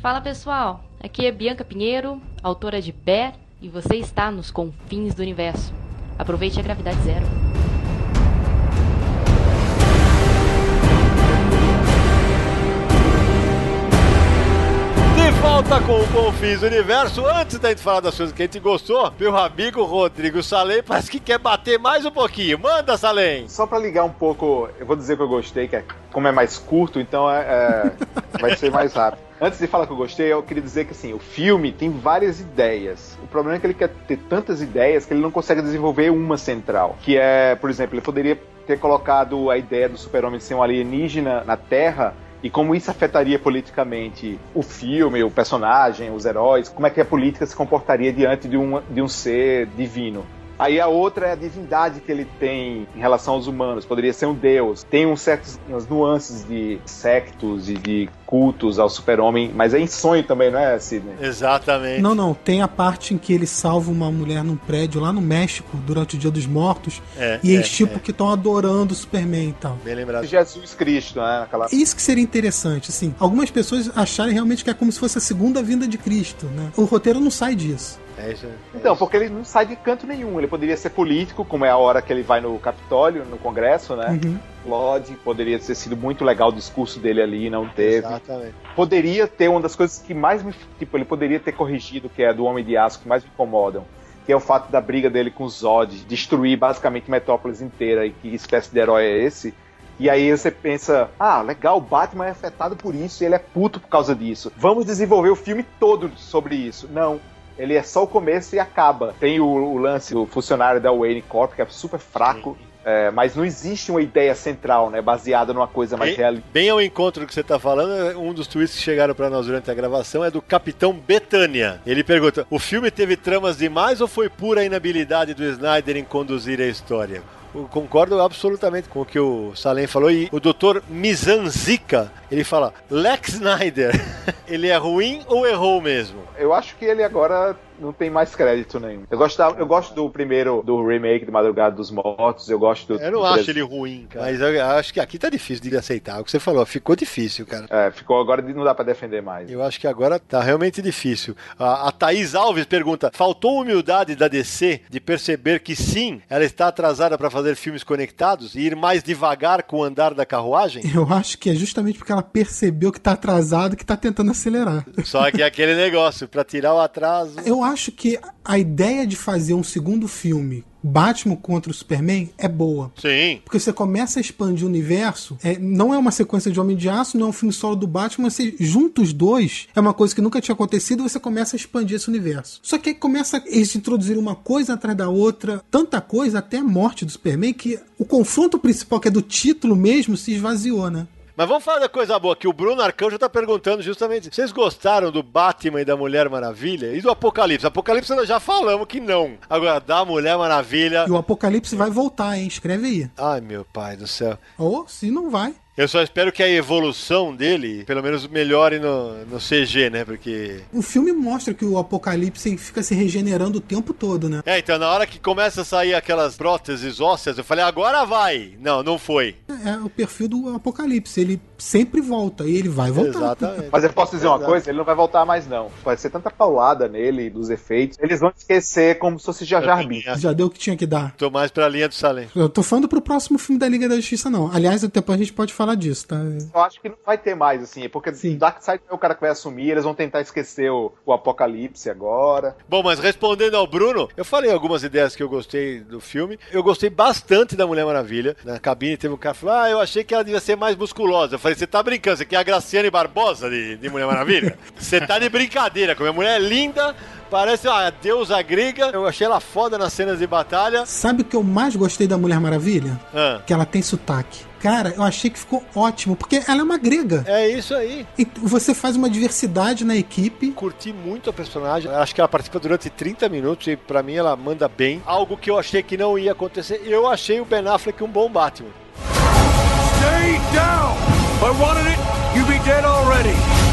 Fala pessoal, aqui é Bianca Pinheiro, autora de Bear, e você está nos confins do universo. Aproveite a gravidade zero. De volta com o Confis do Universo. Antes da gente falar das coisas que a gente gostou, meu amigo Rodrigo Salem parece que quer bater mais um pouquinho. Manda, Salem! Só pra ligar um pouco, eu vou dizer que eu gostei, que é, como é mais curto, então é, é- vai ser mais rápido. Antes de falar que eu gostei, eu queria dizer que assim, o filme tem várias ideias. O problema é que ele quer ter tantas ideias que ele não consegue desenvolver uma central. Que é, por exemplo, ele poderia ter colocado a ideia do super-homem ser um alienígena na Terra e como isso afetaria politicamente o filme, o personagem, os heróis, como é que a política se comportaria diante de um, de um ser divino. Aí a outra é a divindade que ele tem em relação aos humanos. Poderia ser um deus. Tem um certos, umas nuances de sectos e de cultos ao super-homem, mas é em sonho também, não é, Sidney? Exatamente. Não, não. Tem a parte em que ele salva uma mulher num prédio lá no México durante o Dia dos Mortos. É, e é, eles, tipo, é. que estão adorando o Superman e tal. Bem lembrado. Jesus Cristo, né? Aquela... Isso que seria interessante, assim. Algumas pessoas acharem realmente que é como se fosse a segunda vinda de Cristo, né? O roteiro não sai disso. É isso aí. Então, porque ele não sai de canto nenhum. Ele poderia ser político, como é a hora que ele vai no Capitólio, no Congresso, né? Uhum. Lodge, poderia ter sido muito legal o discurso dele ali, não teve. Exatamente. Poderia ter uma das coisas que mais me. Tipo, ele poderia ter corrigido, que é do Homem de Aço, que mais me incomodam. Que é o fato da briga dele com o Zod, destruir basicamente Metrópolis inteira. E que espécie de herói é esse? E aí você pensa, ah, legal, o Batman é afetado por isso e ele é puto por causa disso. Vamos desenvolver o filme todo sobre isso. Não. Ele é só o começo e acaba. Tem o, o lance do funcionário da Wayne Corp, que é super fraco. é, mas não existe uma ideia central, né? Baseada numa coisa mais realista. bem ao encontro do que você está falando, um dos tweets que chegaram para nós durante a gravação é do Capitão Betânia. Ele pergunta: o filme teve tramas demais ou foi pura inabilidade do Snyder em conduzir a história? Concordo absolutamente com o que o Salem falou. E o Dr. Mizanzica, ele fala: Lex Snyder, ele é ruim ou errou mesmo? Eu acho que ele agora não tem mais crédito nenhum. Eu gosto, da- eu gosto do primeiro, do remake de Madrugada dos Mortos, eu gosto do. Eu não do acho ele ruim, cara. Mas eu acho que aqui tá difícil de aceitar. O que você falou, ficou difícil, cara. É, ficou agora não dá pra defender mais. Eu acho que agora tá realmente difícil. A, a Thaís Alves pergunta: faltou humildade da DC de perceber que sim, ela está atrasada para fazer filmes conectados e ir mais devagar com o andar da carruagem? Eu acho que é justamente porque ela percebeu que tá atrasado que tá tentando acelerar. Só que é aquele negócio, para tirar o atraso. Eu acho que a ideia de fazer um segundo filme, Batman contra o Superman, é boa. Sim. Porque você começa a expandir o universo, é, não é uma sequência de Homem de Aço, não é um filme solo do Batman, você junta os dois, é uma coisa que nunca tinha acontecido, você começa a expandir esse universo. Só que aí começa eles introduzirem uma coisa atrás da outra, tanta coisa, até a morte do Superman, que o confronto principal, que é do título mesmo, se esvaziou, né? Mas vamos falar da coisa boa, que o Bruno Arcanjo tá perguntando justamente. Vocês gostaram do Batman e da Mulher Maravilha? E do Apocalipse? Apocalipse nós já falamos que não. Agora, da Mulher Maravilha. E o Apocalipse vai voltar, hein? Escreve aí. Ai, meu pai do céu. Ou se não vai. Eu só espero que a evolução dele, pelo menos, melhore no, no CG, né? Porque. O filme mostra que o Apocalipse fica se regenerando o tempo todo, né? É, então na hora que começa a sair aquelas próteses ósseas, eu falei, agora vai! Não, não foi. É o perfil do Apocalipse. Ele sempre volta e ele vai voltar. Exatamente. Mas eu posso dizer uma Exato. coisa, ele não vai voltar mais não. Vai ser tanta paulada nele, dos efeitos, eles vão esquecer como se fosse Jar Jar Binks. Já deu o que tinha que dar. Tô mais pra linha do Salem. Eu tô falando pro próximo filme da Liga da Justiça, não. Aliás, depois a gente pode falar disso, tá? Eu acho que não vai ter mais, assim, porque Sim. Darkseid é o cara que vai assumir, eles vão tentar esquecer o, o Apocalipse agora. Bom, mas respondendo ao Bruno, eu falei algumas ideias que eu gostei do filme. Eu gostei bastante da Mulher Maravilha. Na cabine teve um cara que falou: Ah, eu achei que ela devia ser mais musculosa. Eu falei: Você tá brincando? Você quer a Graciane Barbosa de, de Mulher Maravilha? Você tá de brincadeira, como a mulher é linda. Parece uma deusa grega. Eu achei ela foda nas cenas de batalha. Sabe o que eu mais gostei da Mulher Maravilha? Ah, Que ela tem sotaque. Cara, eu achei que ficou ótimo, porque ela é uma grega. é isso aí. E você faz uma diversidade na equipe. Curti muito a personagem. Acho que ela participa durante 30 minutos e pra mim ela manda bem. Algo que eu achei que não ia acontecer. Eu achei o Ben Affleck um bom Batman. Stay down! I wanted it, you'd be dead already.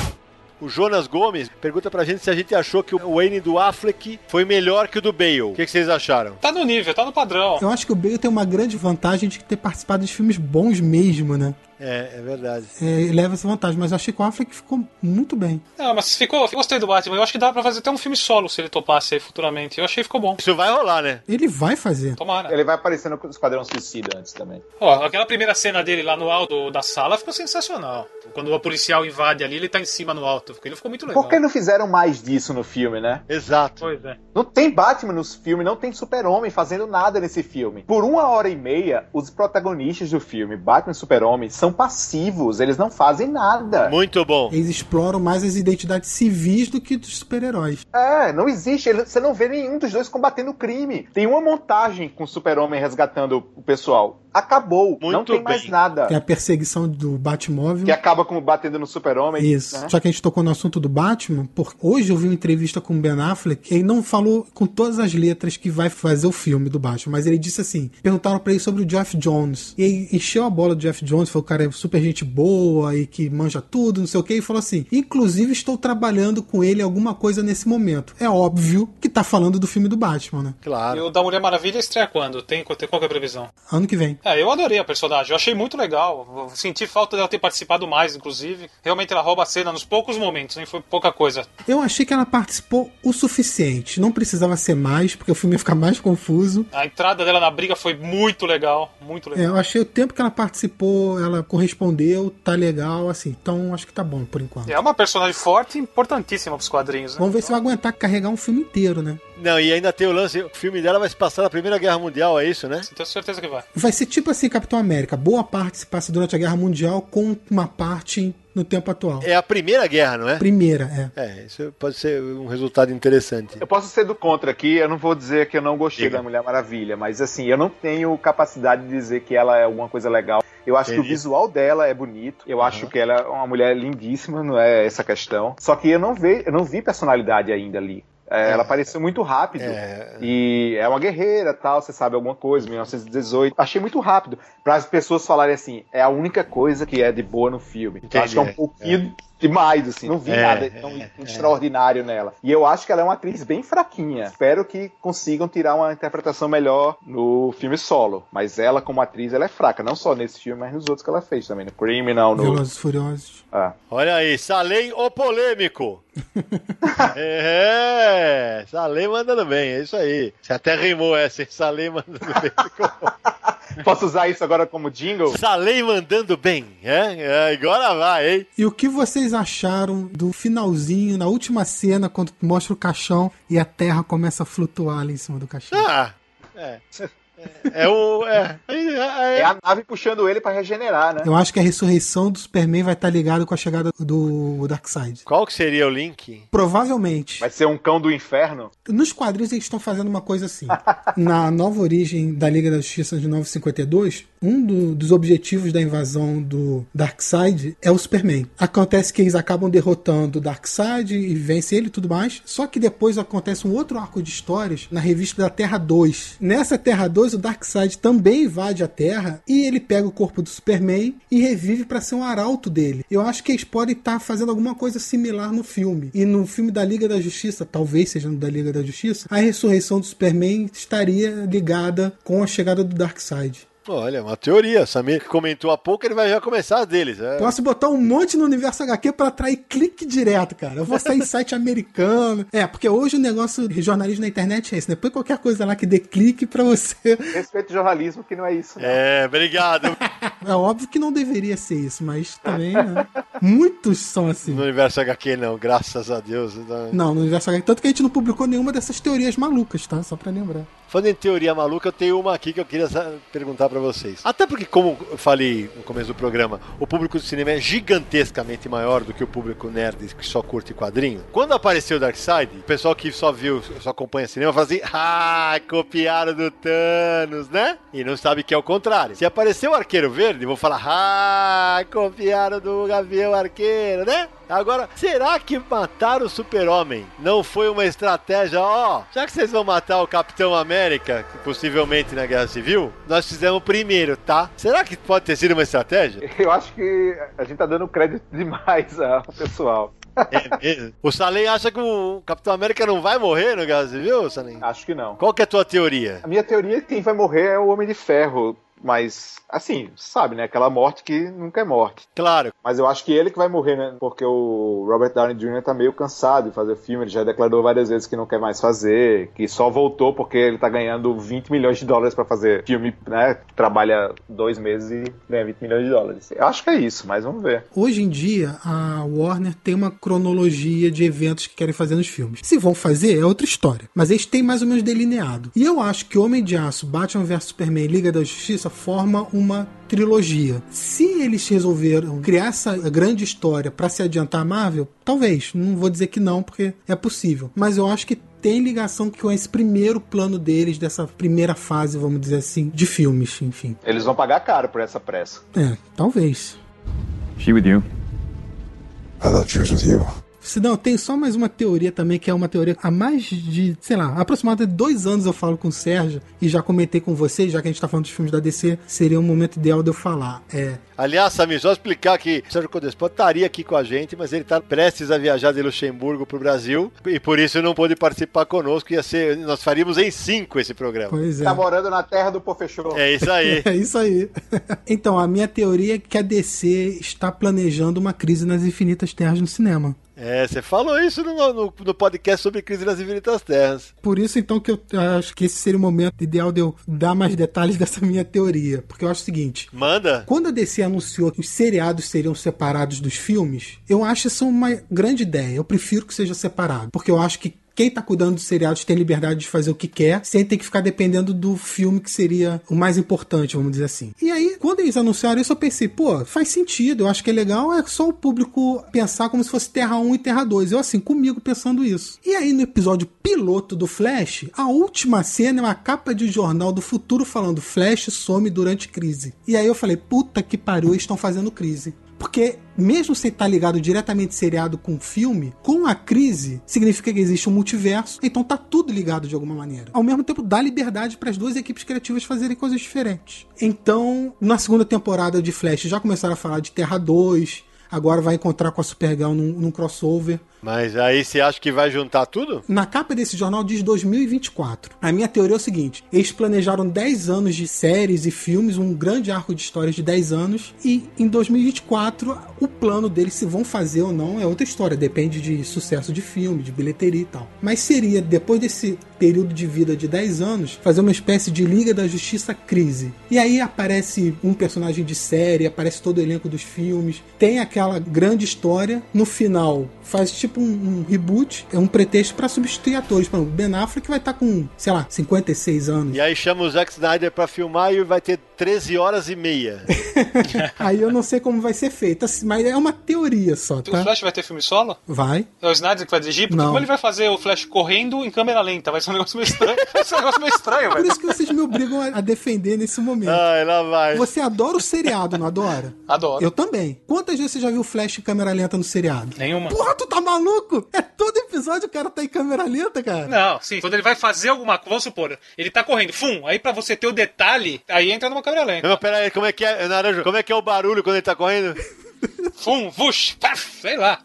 O Jonas Gomes pergunta pra gente se a gente achou que o Wayne do Affleck foi melhor que o do Bale. O que, que vocês acharam? Tá no nível, tá no padrão. Eu acho que o Bale tem uma grande vantagem de ter participado de filmes bons mesmo, né? É, é verdade. É, ele leva essa vantagem, mas eu achei que o Affleck ficou muito bem. Não, mas ficou. Eu gostei do Batman. Eu acho que dá pra fazer até um filme solo se ele topasse aí futuramente. Eu achei que ficou bom. Isso vai rolar, né? Ele vai fazer. Tomara. Ele vai aparecer no Esquadrão Suicida antes também. Ó, aquela primeira cena dele lá no alto da sala ficou sensacional. Quando o policial invade ali, ele tá em cima no alto. Ele ficou muito legal. Por que não fizeram mais disso no filme, né? Exato. Pois é. Não tem Batman nos filmes, não tem Super-Homem fazendo nada nesse filme. Por uma hora e meia, os protagonistas do filme, Batman e Super-Homem, são passivos, eles não fazem nada. Muito bom. Eles exploram mais as identidades civis do que dos super-heróis. É, não existe, ele- você não vê nenhum dos dois combatendo o crime. Tem uma montagem com o Super-Homem resgatando o pessoal. Acabou. não Muito tem mais bem. nada. Tem a perseguição do Batmóvel. Que acaba com batendo no super-homem. Isso. né? Só que a gente tocou no assunto do Batman, porque hoje eu vi uma entrevista com o Ben Affleck, ele não falou com todas as letras que vai fazer o filme do Batman, mas ele disse assim: perguntaram pra ele sobre o Jeff Jones. E ele encheu a bola do Jeff Jones, falou que o cara é super gente boa e que manja tudo, não sei o que, e falou assim: inclusive estou trabalhando com ele em alguma coisa nesse momento. É óbvio que tá falando do filme do Batman, né? E Claro. o da Mulher Maravilha estreia quando? Tem, tem qual que é a previsão? Ano que vem. É, eu adorei a personagem, eu achei muito legal. Eu senti falta dela ter participado mais, inclusive. Realmente ela rouba a cena nos poucos momentos, nem foi pouca coisa. Eu achei que ela participou o suficiente. Não precisava ser mais, porque o filme ia ficar mais confuso. A entrada dela na briga foi muito legal, muito É, legal. eu achei o tempo que ela participou, ela correspondeu, tá legal, assim. Então acho que tá bom por enquanto. É uma personagem forte e importantíssima pros quadrinhos, né? Vamos ver se vai aguentar carregar um filme inteiro, né? Não, e ainda tem o lance, o filme dela vai se passar na Primeira Guerra Mundial, é isso, né? Tenho certeza que vai. Vai ser tipo assim, Capitão América. Boa parte se passa durante a Guerra Mundial com uma parte no tempo atual. É a Primeira Guerra, não é? Primeira, é. É, isso pode ser um resultado interessante. Eu posso ser do contra aqui, eu não vou dizer que eu não gostei Diga. da Mulher Maravilha, mas assim, eu não tenho capacidade de dizer que ela é alguma coisa legal. Eu acho que Entendi. o visual dela é bonito, eu acho que ela é uma mulher lindíssima, não é essa questão. Só que eu não, ve, eu não vi personalidade ainda ali. É, Ela apareceu muito rápido. É. E é uma guerreira, tal, você sabe alguma coisa, 1918. Achei muito rápido. Para as pessoas falarem assim, é a única coisa que é de boa no filme. Entendi, acho que é um é. Demais, assim. Não vi É, nada é, tão é. extraordinário nela. E eu acho que ela é uma atriz bem fraquinha. Espero que consigam tirar uma interpretação melhor no filme solo. Mas ela, como atriz, ela é fraca. Não só nesse filme, mas nos outros que ela fez também. No Criminal, no... Velozes e Furiosos. Ah. Olha aí, Salem o polêmico. é, Salem mandando bem, é isso aí. Você até rimou essa, hein? Salem mandando bem. Posso usar isso agora como jingle? Salem mandando bem, é? é? Agora vai, hein? E o que vocês acharam do finalzinho, na última cena, quando mostra o caixão e a terra começa a flutuar ali em cima do caixão? Ah, é. É o. É, é, É a nave puxando ele pra regenerar, né? Eu acho que a ressurreição do Superman vai estar ligado com a chegada do Darkseid. Qual que seria o link? Provavelmente. Vai ser um cão do inferno? Nos quadrinhos eles estão fazendo uma coisa assim. Na nova origem da Liga da Justiça de 952, um do- dos objetivos da invasão do Darkseid é o Superman. Acontece que eles acabam derrotando o Darkseid e vencem ele e tudo mais. Só que depois acontece um outro arco de histórias na revista da Terra 2. Nessa Terra 2, o Darkseid também invade a Terra e ele pega o corpo do Superman e revive para ser um arauto dele. Eu acho que eles podem estar fazendo alguma coisa similar no filme. E no filme da Liga da Justiça, talvez seja no da Liga da Justiça, a ressurreição do Superman estaria ligada com a chegada do Darkseid. Olha, uma teoria. Samir comentou há pouco, ele vai já começar as deles. É. Posso botar um monte no universo HQ pra atrair clique direto, cara. Eu vou sair em site americano. É, porque hoje o negócio de jornalismo na internet é esse, né? Põe qualquer coisa lá que dê clique pra você. Respeito o jornalismo, que não é isso. Não. É, obrigado. É óbvio que não deveria ser isso, mas também, né? Muitos são assim. No universo HQ não, graças a Deus. Não. Não, no universo HQ. Tanto que a gente não publicou nenhuma dessas teorias malucas, tá? Só pra lembrar. Falando em teoria maluca, eu tenho uma aqui que eu queria perguntar pra vocês. Até porque, como eu falei no começo do programa, o público do cinema é gigantescamente maior do que o público nerd que só curte quadrinho. Quando apareceu o Darkseid, o pessoal que só viu, só acompanha cinema, fala assim: ah, copiaram do Thanos, né? E não sabe que é o contrário. Se apareceu o Arqueiro Verde, vão falar: ah, copiaram do Gavião Arqueiro, né? Agora, será que matar o Super-Homem não foi uma estratégia? Ó, já que vocês vão matar o Capitão América, possivelmente na Guerra Civil, nós fizemos primeiro, tá? Será que pode ter sido uma estratégia? Eu acho que a gente tá dando crédito demais ao pessoal. É mesmo? O Salem acha que o Capitão América não vai morrer no Guerra Civil, Salem? Acho que não. Qual que é a tua teoria? A minha teoria é que quem vai morrer é o Homem de Ferro. Mas, assim, sabe, né? Aquela morte que nunca é morte. Claro. Mas eu acho que ele que vai morrer, né? Porque o Robert Downey Jr. tá meio cansado de fazer filme. Ele já declarou várias vezes que não quer mais fazer. Que só voltou porque ele tá ganhando 20 milhões de dólares pra fazer filme, né? Trabalha dois meses e ganha 20 milhões de dólares. Eu acho que é isso, mas vamos ver. Hoje em dia, a Warner tem uma cronologia de eventos que querem fazer nos filmes. Se vão fazer, é outra história. Mas eles têm mais ou menos delineado. E eu acho que Homem de Aço, Batman vs Superman e Liga da Justiça forma uma trilogia. Se eles resolveram criar essa grande história para se adiantar a Marvel, talvez. Não vou dizer que não, porque é possível. Mas eu acho que tem ligação com esse primeiro plano deles, dessa primeira fase, vamos dizer assim, de filmes, enfim. Eles vão pagar caro por essa pressa. É, talvez. She with you? I thought she was with you. Se não, tem só mais uma teoria também, que é uma teoria há mais de, sei lá, aproximadamente dois anos eu falo com o Sérgio e já comentei com vocês, já que a gente tá falando dos filmes da DC, seria um momento ideal de eu falar. É, Aliás, Samir, só explicar que o Sérgio Codespot estaria aqui com a gente, mas ele está prestes a viajar de Luxemburgo para o Brasil e por isso não pôde participar conosco. Ia ser, nós faríamos em cinco esse programa. pois é. Tá morando na terra do Pofechou. É isso aí. É isso aí. então, a minha teoria é que a DC está planejando uma crise nas infinitas terras no cinema. É, você falou isso no, no, no podcast sobre crise nas infinitas terras. Por isso, então, que eu acho que esse seria o momento ideal de eu dar mais detalhes dessa minha teoria. Porque eu acho o seguinte: Manda. quando a DC anunciou que os seriados seriam separados dos filmes, eu acho isso uma grande ideia. Eu prefiro que seja separado. Porque eu acho que quem tá cuidando dos seriados tem liberdade de fazer o que quer, sem ter que ficar dependendo do filme que seria o mais importante, vamos dizer assim. E aí, quando eles anunciaram isso, eu pensei, pô, faz sentido, eu acho que é legal, é só o público pensar como se fosse Terra 1 e Terra 2. Eu, assim, comigo pensando isso. E aí, no episódio piloto do Flash, a última cena é uma capa de jornal do futuro falando Flash some durante crise. E aí eu falei, puta que pariu, eles estão fazendo crise. Porque, mesmo sem estar ligado diretamente seriado com filme, com a crise, significa que existe um multiverso, então tá tudo ligado de alguma maneira. Ao mesmo tempo, dá liberdade para as duas equipes criativas fazerem coisas diferentes. Então, na segunda temporada de Flash, já começaram a falar de Terra 2, agora vai encontrar com a Supergirl num, num crossover. Mas aí você acha que vai juntar tudo? Na capa desse jornal diz 2024. A minha teoria é o seguinte: eles planejaram 10 anos de séries e filmes, um grande arco de histórias de 10 anos, e em 2024 o plano deles, se vão fazer ou não, é outra história, depende de sucesso de filme, de bilheteria e tal. Mas seria, depois desse período de vida de 10 anos, fazer uma espécie de Liga da Justiça crise. E aí aparece um personagem de série, aparece todo o elenco dos filmes, tem aquela grande história, no final faz tipo um, um reboot, é um pretexto pra substituir atores. Por exemplo, Ben Affleck vai estar com, sei lá, 56 anos. E aí chama o Zack Snyder pra filmar e vai ter 13 horas e meia. Aí eu não sei como vai ser feito, assim, mas é uma teoria só, O tá? Flash vai ter filme solo? Vai. É o Snyder que vai dirigir? Porque Não. como ele vai fazer o Flash correndo em câmera lenta? Vai ser um negócio meio estranho. Vai ser um negócio meio estranho, Por velho. isso que vocês me obrigam a a defender nesse momento. Ai, lá vai. Você adora o seriado, não adora? Adoro. Eu também. Quantas vezes você já viu o Flash em câmera lenta no seriado? Nenhuma. Porra, tu tá maluco? É todo episódio o cara tá em câmera lenta, cara. Não, sim. Quando ele vai fazer alguma coisa, vamos supor, ele tá correndo, fum, aí pra você ter o detalhe, aí entra numa câmera lenta. Não, pera aí, como é que é, Naranjo? Como é que é o barulho quando ele tá correndo? Fum, vush, paf, sei lá.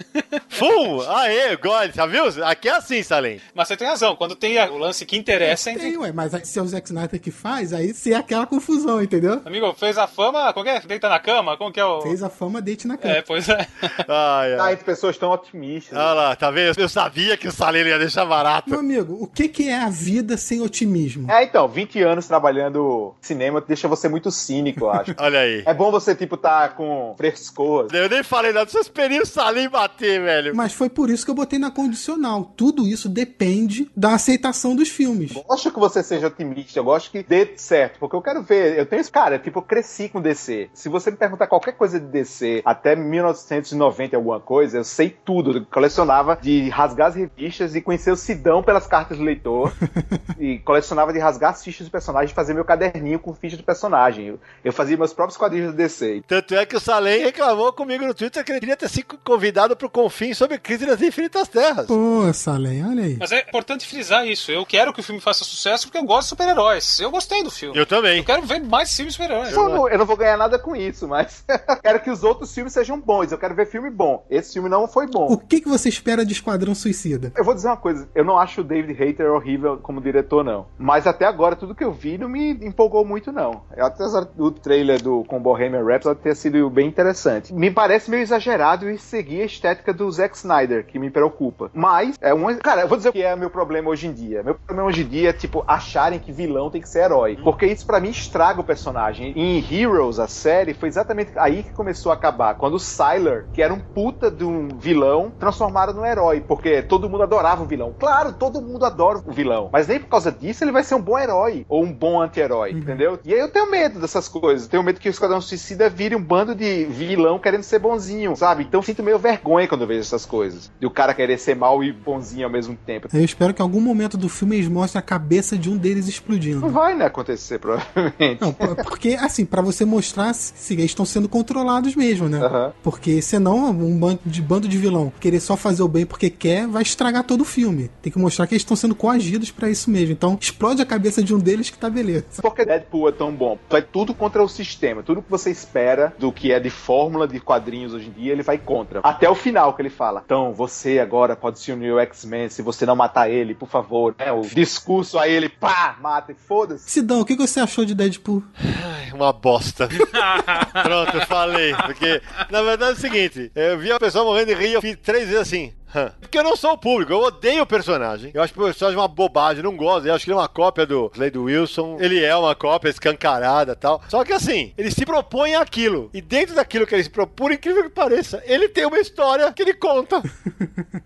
Fum! Aê, gole, tá viu? Aqui é assim, Salem. Mas você tem razão, quando tem o lance que interessa, entre... Tem, ué, mas aí, se é o Zack Snyder que faz, aí se é aquela confusão, entendeu? Amigo, fez a fama, como que é? Deita na cama? Como que é o... Fez a fama, deite na cama. É, pois é. Ai, Ah, ai. as pessoas tão otimistas. Olha lá, tá vendo? Eu sabia que o Salem ia deixar barato. Meu amigo, o que, que é a vida sem otimismo? É, então, 20 anos trabalhando cinema deixa você muito cínico, eu acho. Olha aí. É bom você, tipo, tá com frescor. Eu nem falei nada, só esperei o Salim bater, velho. Mas foi por isso que eu botei na condicional. Tudo isso depende da aceitação dos filmes. Gosto que você seja otimista, eu gosto que dê certo, porque eu quero ver, eu tenho esse cara, tipo, eu cresci com DC. Se você me perguntar qualquer coisa de DC até 1990 e alguma coisa, eu sei tudo. Eu colecionava de rasgar as revistas e conhecer o Sidão pelas cartas do leitor. e colecionava de rasgar as fichas do personagem e fazer meu caderninho com fichas do personagem. Eu, eu fazia meus próprios quadrinhos da DC. Tanto é que o Salem reclamou comigo no Twitter que ele queria ter sido convidado pro Confim sobre crise das infinitas terras. Pô, Salem, olha aí. Mas é importante frisar isso. Eu quero que o filme faça sucesso porque eu gosto de super-heróis. Eu gostei do filme. Eu também. Eu quero ver mais filmes super-heróis. Eu não, eu não vou ganhar nada com isso, mas quero que os outros filmes sejam bons. Eu quero ver filme bom. Esse filme não foi bom. O que, que você espera de Esquadrão Suicida? Eu vou dizer uma coisa, eu não acho o David Hayter horrível como diretor, não. Mas até agora, tudo que eu vi não me empolgou muito, não. Apesar do trailer do com Bohemian Rhapsody ter sido bem interessante. Me parece meio exagerado e seguir a estética do Zack Snyder, que me preocupa. Mas, é um... Cara, eu vou dizer o que é meu problema hoje em dia. Meu problema hoje em dia é, tipo, acharem que vilão tem que ser herói. Porque isso, pra mim, estraga o personagem. Em Heroes, a série, foi exatamente aí que começou a acabar. Quando o Sylar, que era um puta de um vilão, transformaram no herói. Porque todo mundo adorava o vilão. Claro, todo mundo adora o vilão. Mas nem por causa disso ele vai ser um bom herói. Ou um bom anti-herói, entendeu? E aí eu tenho medo dessas coisas. Tenho medo que o Esquadrão Suicida vire um bando de vilão querendo ser bonzinho, sabe? Então sinto meio vergonha quando eu vejo essas coisas. De o cara querer ser mal e bonzinho ao mesmo tempo. Eu espero que em algum momento do filme eles mostrem a cabeça de um deles Não explodindo. vai, né, acontecer, provavelmente. Não, por- porque, assim, pra você mostrar se eles estão sendo controlados mesmo, né? Aham. Porque senão um bando de, bando de vilão querer só fazer o bem porque quer vai estragar todo o filme. Tem que mostrar que eles estão sendo coagidos pra isso mesmo. Então explode a cabeça de um deles que tá beleza. Porque Deadpool é tão bom? Vai tudo contra o sistema. Tudo que você espera do que é de fórmula de quadrinhos hoje em dia, ele vai contra. Até o final que ele fala. Então, você agora pode se unir ao X-Men se você não matar ele, por favor. É o discurso a ele, pá, mata e foda-se. Sidão, o que você achou de Deadpool? Ai, uma bosta. Pronto, eu falei. Porque, na verdade, é o seguinte: eu vi a pessoa morrendo de rir e eu fiz três vezes assim. Porque eu não sou o público, eu odeio o personagem. Eu acho que o personagem é uma bobagem, não gosto. Eu acho que ele é uma cópia do Slade Wilson. Ele é uma cópia escancarada e tal. Só que assim, ele se propõe aquilo. E dentro daquilo que ele se propõe, incrível que pareça, ele tem uma história que ele conta.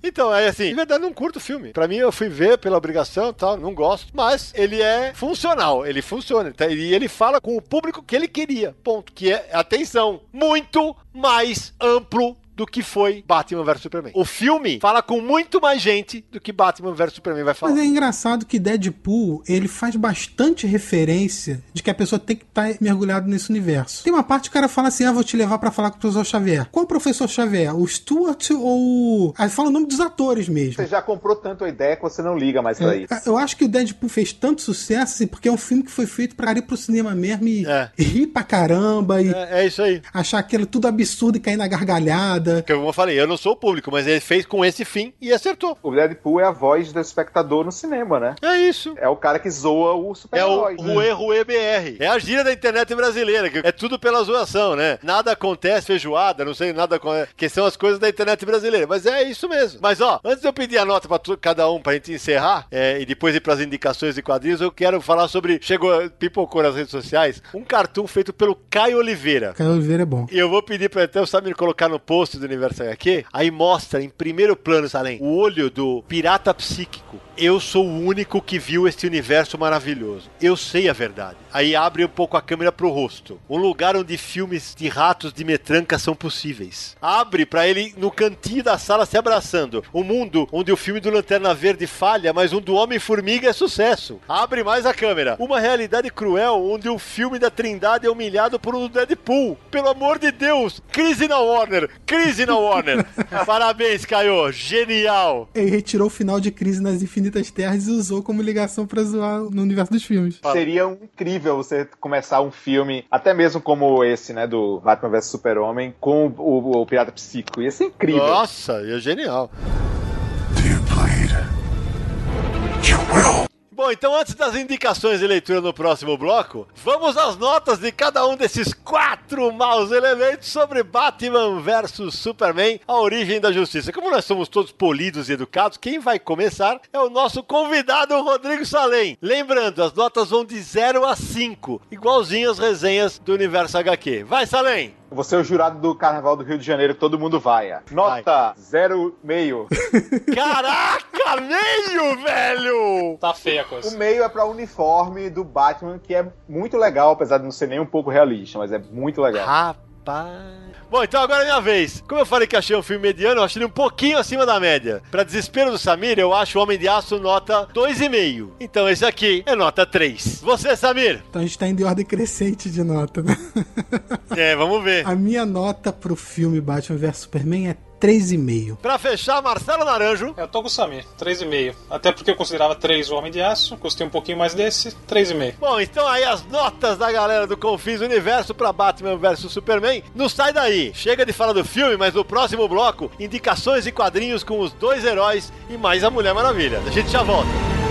Então, é assim, de verdade, não curto o filme. Pra mim, eu fui ver pela obrigação e tal, não gosto. Mas ele é funcional, ele funciona. tá? E ele fala com o público que ele queria. Ponto. Que é, atenção, muito mais amplo do que foi Batman vs Superman. O filme fala com muito mais gente do que Batman vs Superman vai falar. Mas é engraçado que Deadpool, ele faz bastante referência de que a pessoa tem que estar mergulhado nesse universo. Tem uma parte que o cara fala assim, ah, vou te levar pra falar com o professor Xavier. Qual o professor Xavier? O Stuart ou... o- Aí fala o nome dos atores mesmo. Você já comprou tanto a ideia que você não liga mais pra isso. É, Eu acho que o Deadpool fez tanto sucesso assim, porque é um filme que foi feito pra ir pro cinema mesmo e É. rir pra caramba e É, é isso aí. achar aquilo tudo absurdo e cair na gargalhada. Que como eu falei, eu não sou o público, mas ele fez com esse fim e acertou. O Deadpool é a voz do espectador no cinema, né? É isso. É o cara que zoa o É o super-herói. Rue Rue BR. É a gíria da internet brasileira, que é tudo pela zoação, né? Nada acontece feijoada, não sei nada, que são as coisas da internet brasileira. Mas é isso mesmo. Mas ó, antes de eu pedir a nota pra tu- cada um pra gente encerrar é, e depois ir pras indicações de quadrinhos, eu quero falar sobre. Chegou, pipocou nas redes sociais, um cartoon feito pelo Caio Oliveira. Caio Oliveira é bom. E eu vou pedir pra até o Samir colocar no post do Universo HQ. Aí mostra em primeiro plano, Salem, o olho do pirata psíquico. Eu sou o único que viu este universo maravilhoso. Eu sei a verdade. Aí abre um pouco a câmera pro rosto. Um lugar onde filmes de ratos de metranca são possíveis. Abre pra ele no cantinho da sala se abraçando. Um mundo onde o filme do Lanterna Verde falha, mas um do Homem-Formiga é sucesso. Abre mais a câmera. Uma realidade cruel onde o filme da Trindade é humilhado por um Deadpool. Pelo amor de Deus! Crise na Warner! Crise na Warner! Parabéns, Caio! Genial! Ele retirou o final de Crise nas Infinitas Terras e usou como ligação pra zoar no universo dos filmes. Seria um incrível você começar um filme, até mesmo como esse, né, do Batman vs Super-Homem, com o, o Pirata Psíquico. Ia ser incrível. Nossa, é genial. Bom, então antes das indicações de leitura no próximo bloco, vamos às notas de cada um desses quatro maus elementos sobre Batman versus Superman, a origem da justiça. Como nós somos todos polidos e educados, quem vai começar é o nosso convidado Rodrigo Salem. Lembrando, as notas vão de 0 a 5, igualzinho as resenhas do Universo HQ. Vai, Salem! Você é o jurado do Carnaval do Rio de Janeiro todo mundo vai. Nota 0,5. Caraca, meio, velho! Tá feia a O coisa. meio é pra uniforme do Batman, que é muito legal, apesar de não ser nem um pouco realista, mas é muito legal. Rapaz. Bom, então agora é minha vez. Como eu falei que achei um filme mediano, eu achei ele um pouquinho acima da média. Pra desespero do Samir, eu acho o Homem de Aço nota 2,5. Então esse aqui é nota 3. Você, Samir? Então a gente tá indo em ordem crescente de nota, né? É, vamos ver. A minha nota pro filme Batman vs Superman é 3,5. Pra fechar, Marcelo Naranjo. Eu tô com o Samir, 3,5. Até porque eu considerava 3 o Homem de Aço, gostei um pouquinho mais desse, 3,5. Bom, então aí as notas da galera do Confins Universo pra Batman vs Superman. Não sai daí. Chega de falar do filme, mas no próximo bloco, indicações e quadrinhos com os dois heróis e mais a Mulher Maravilha. A gente já volta.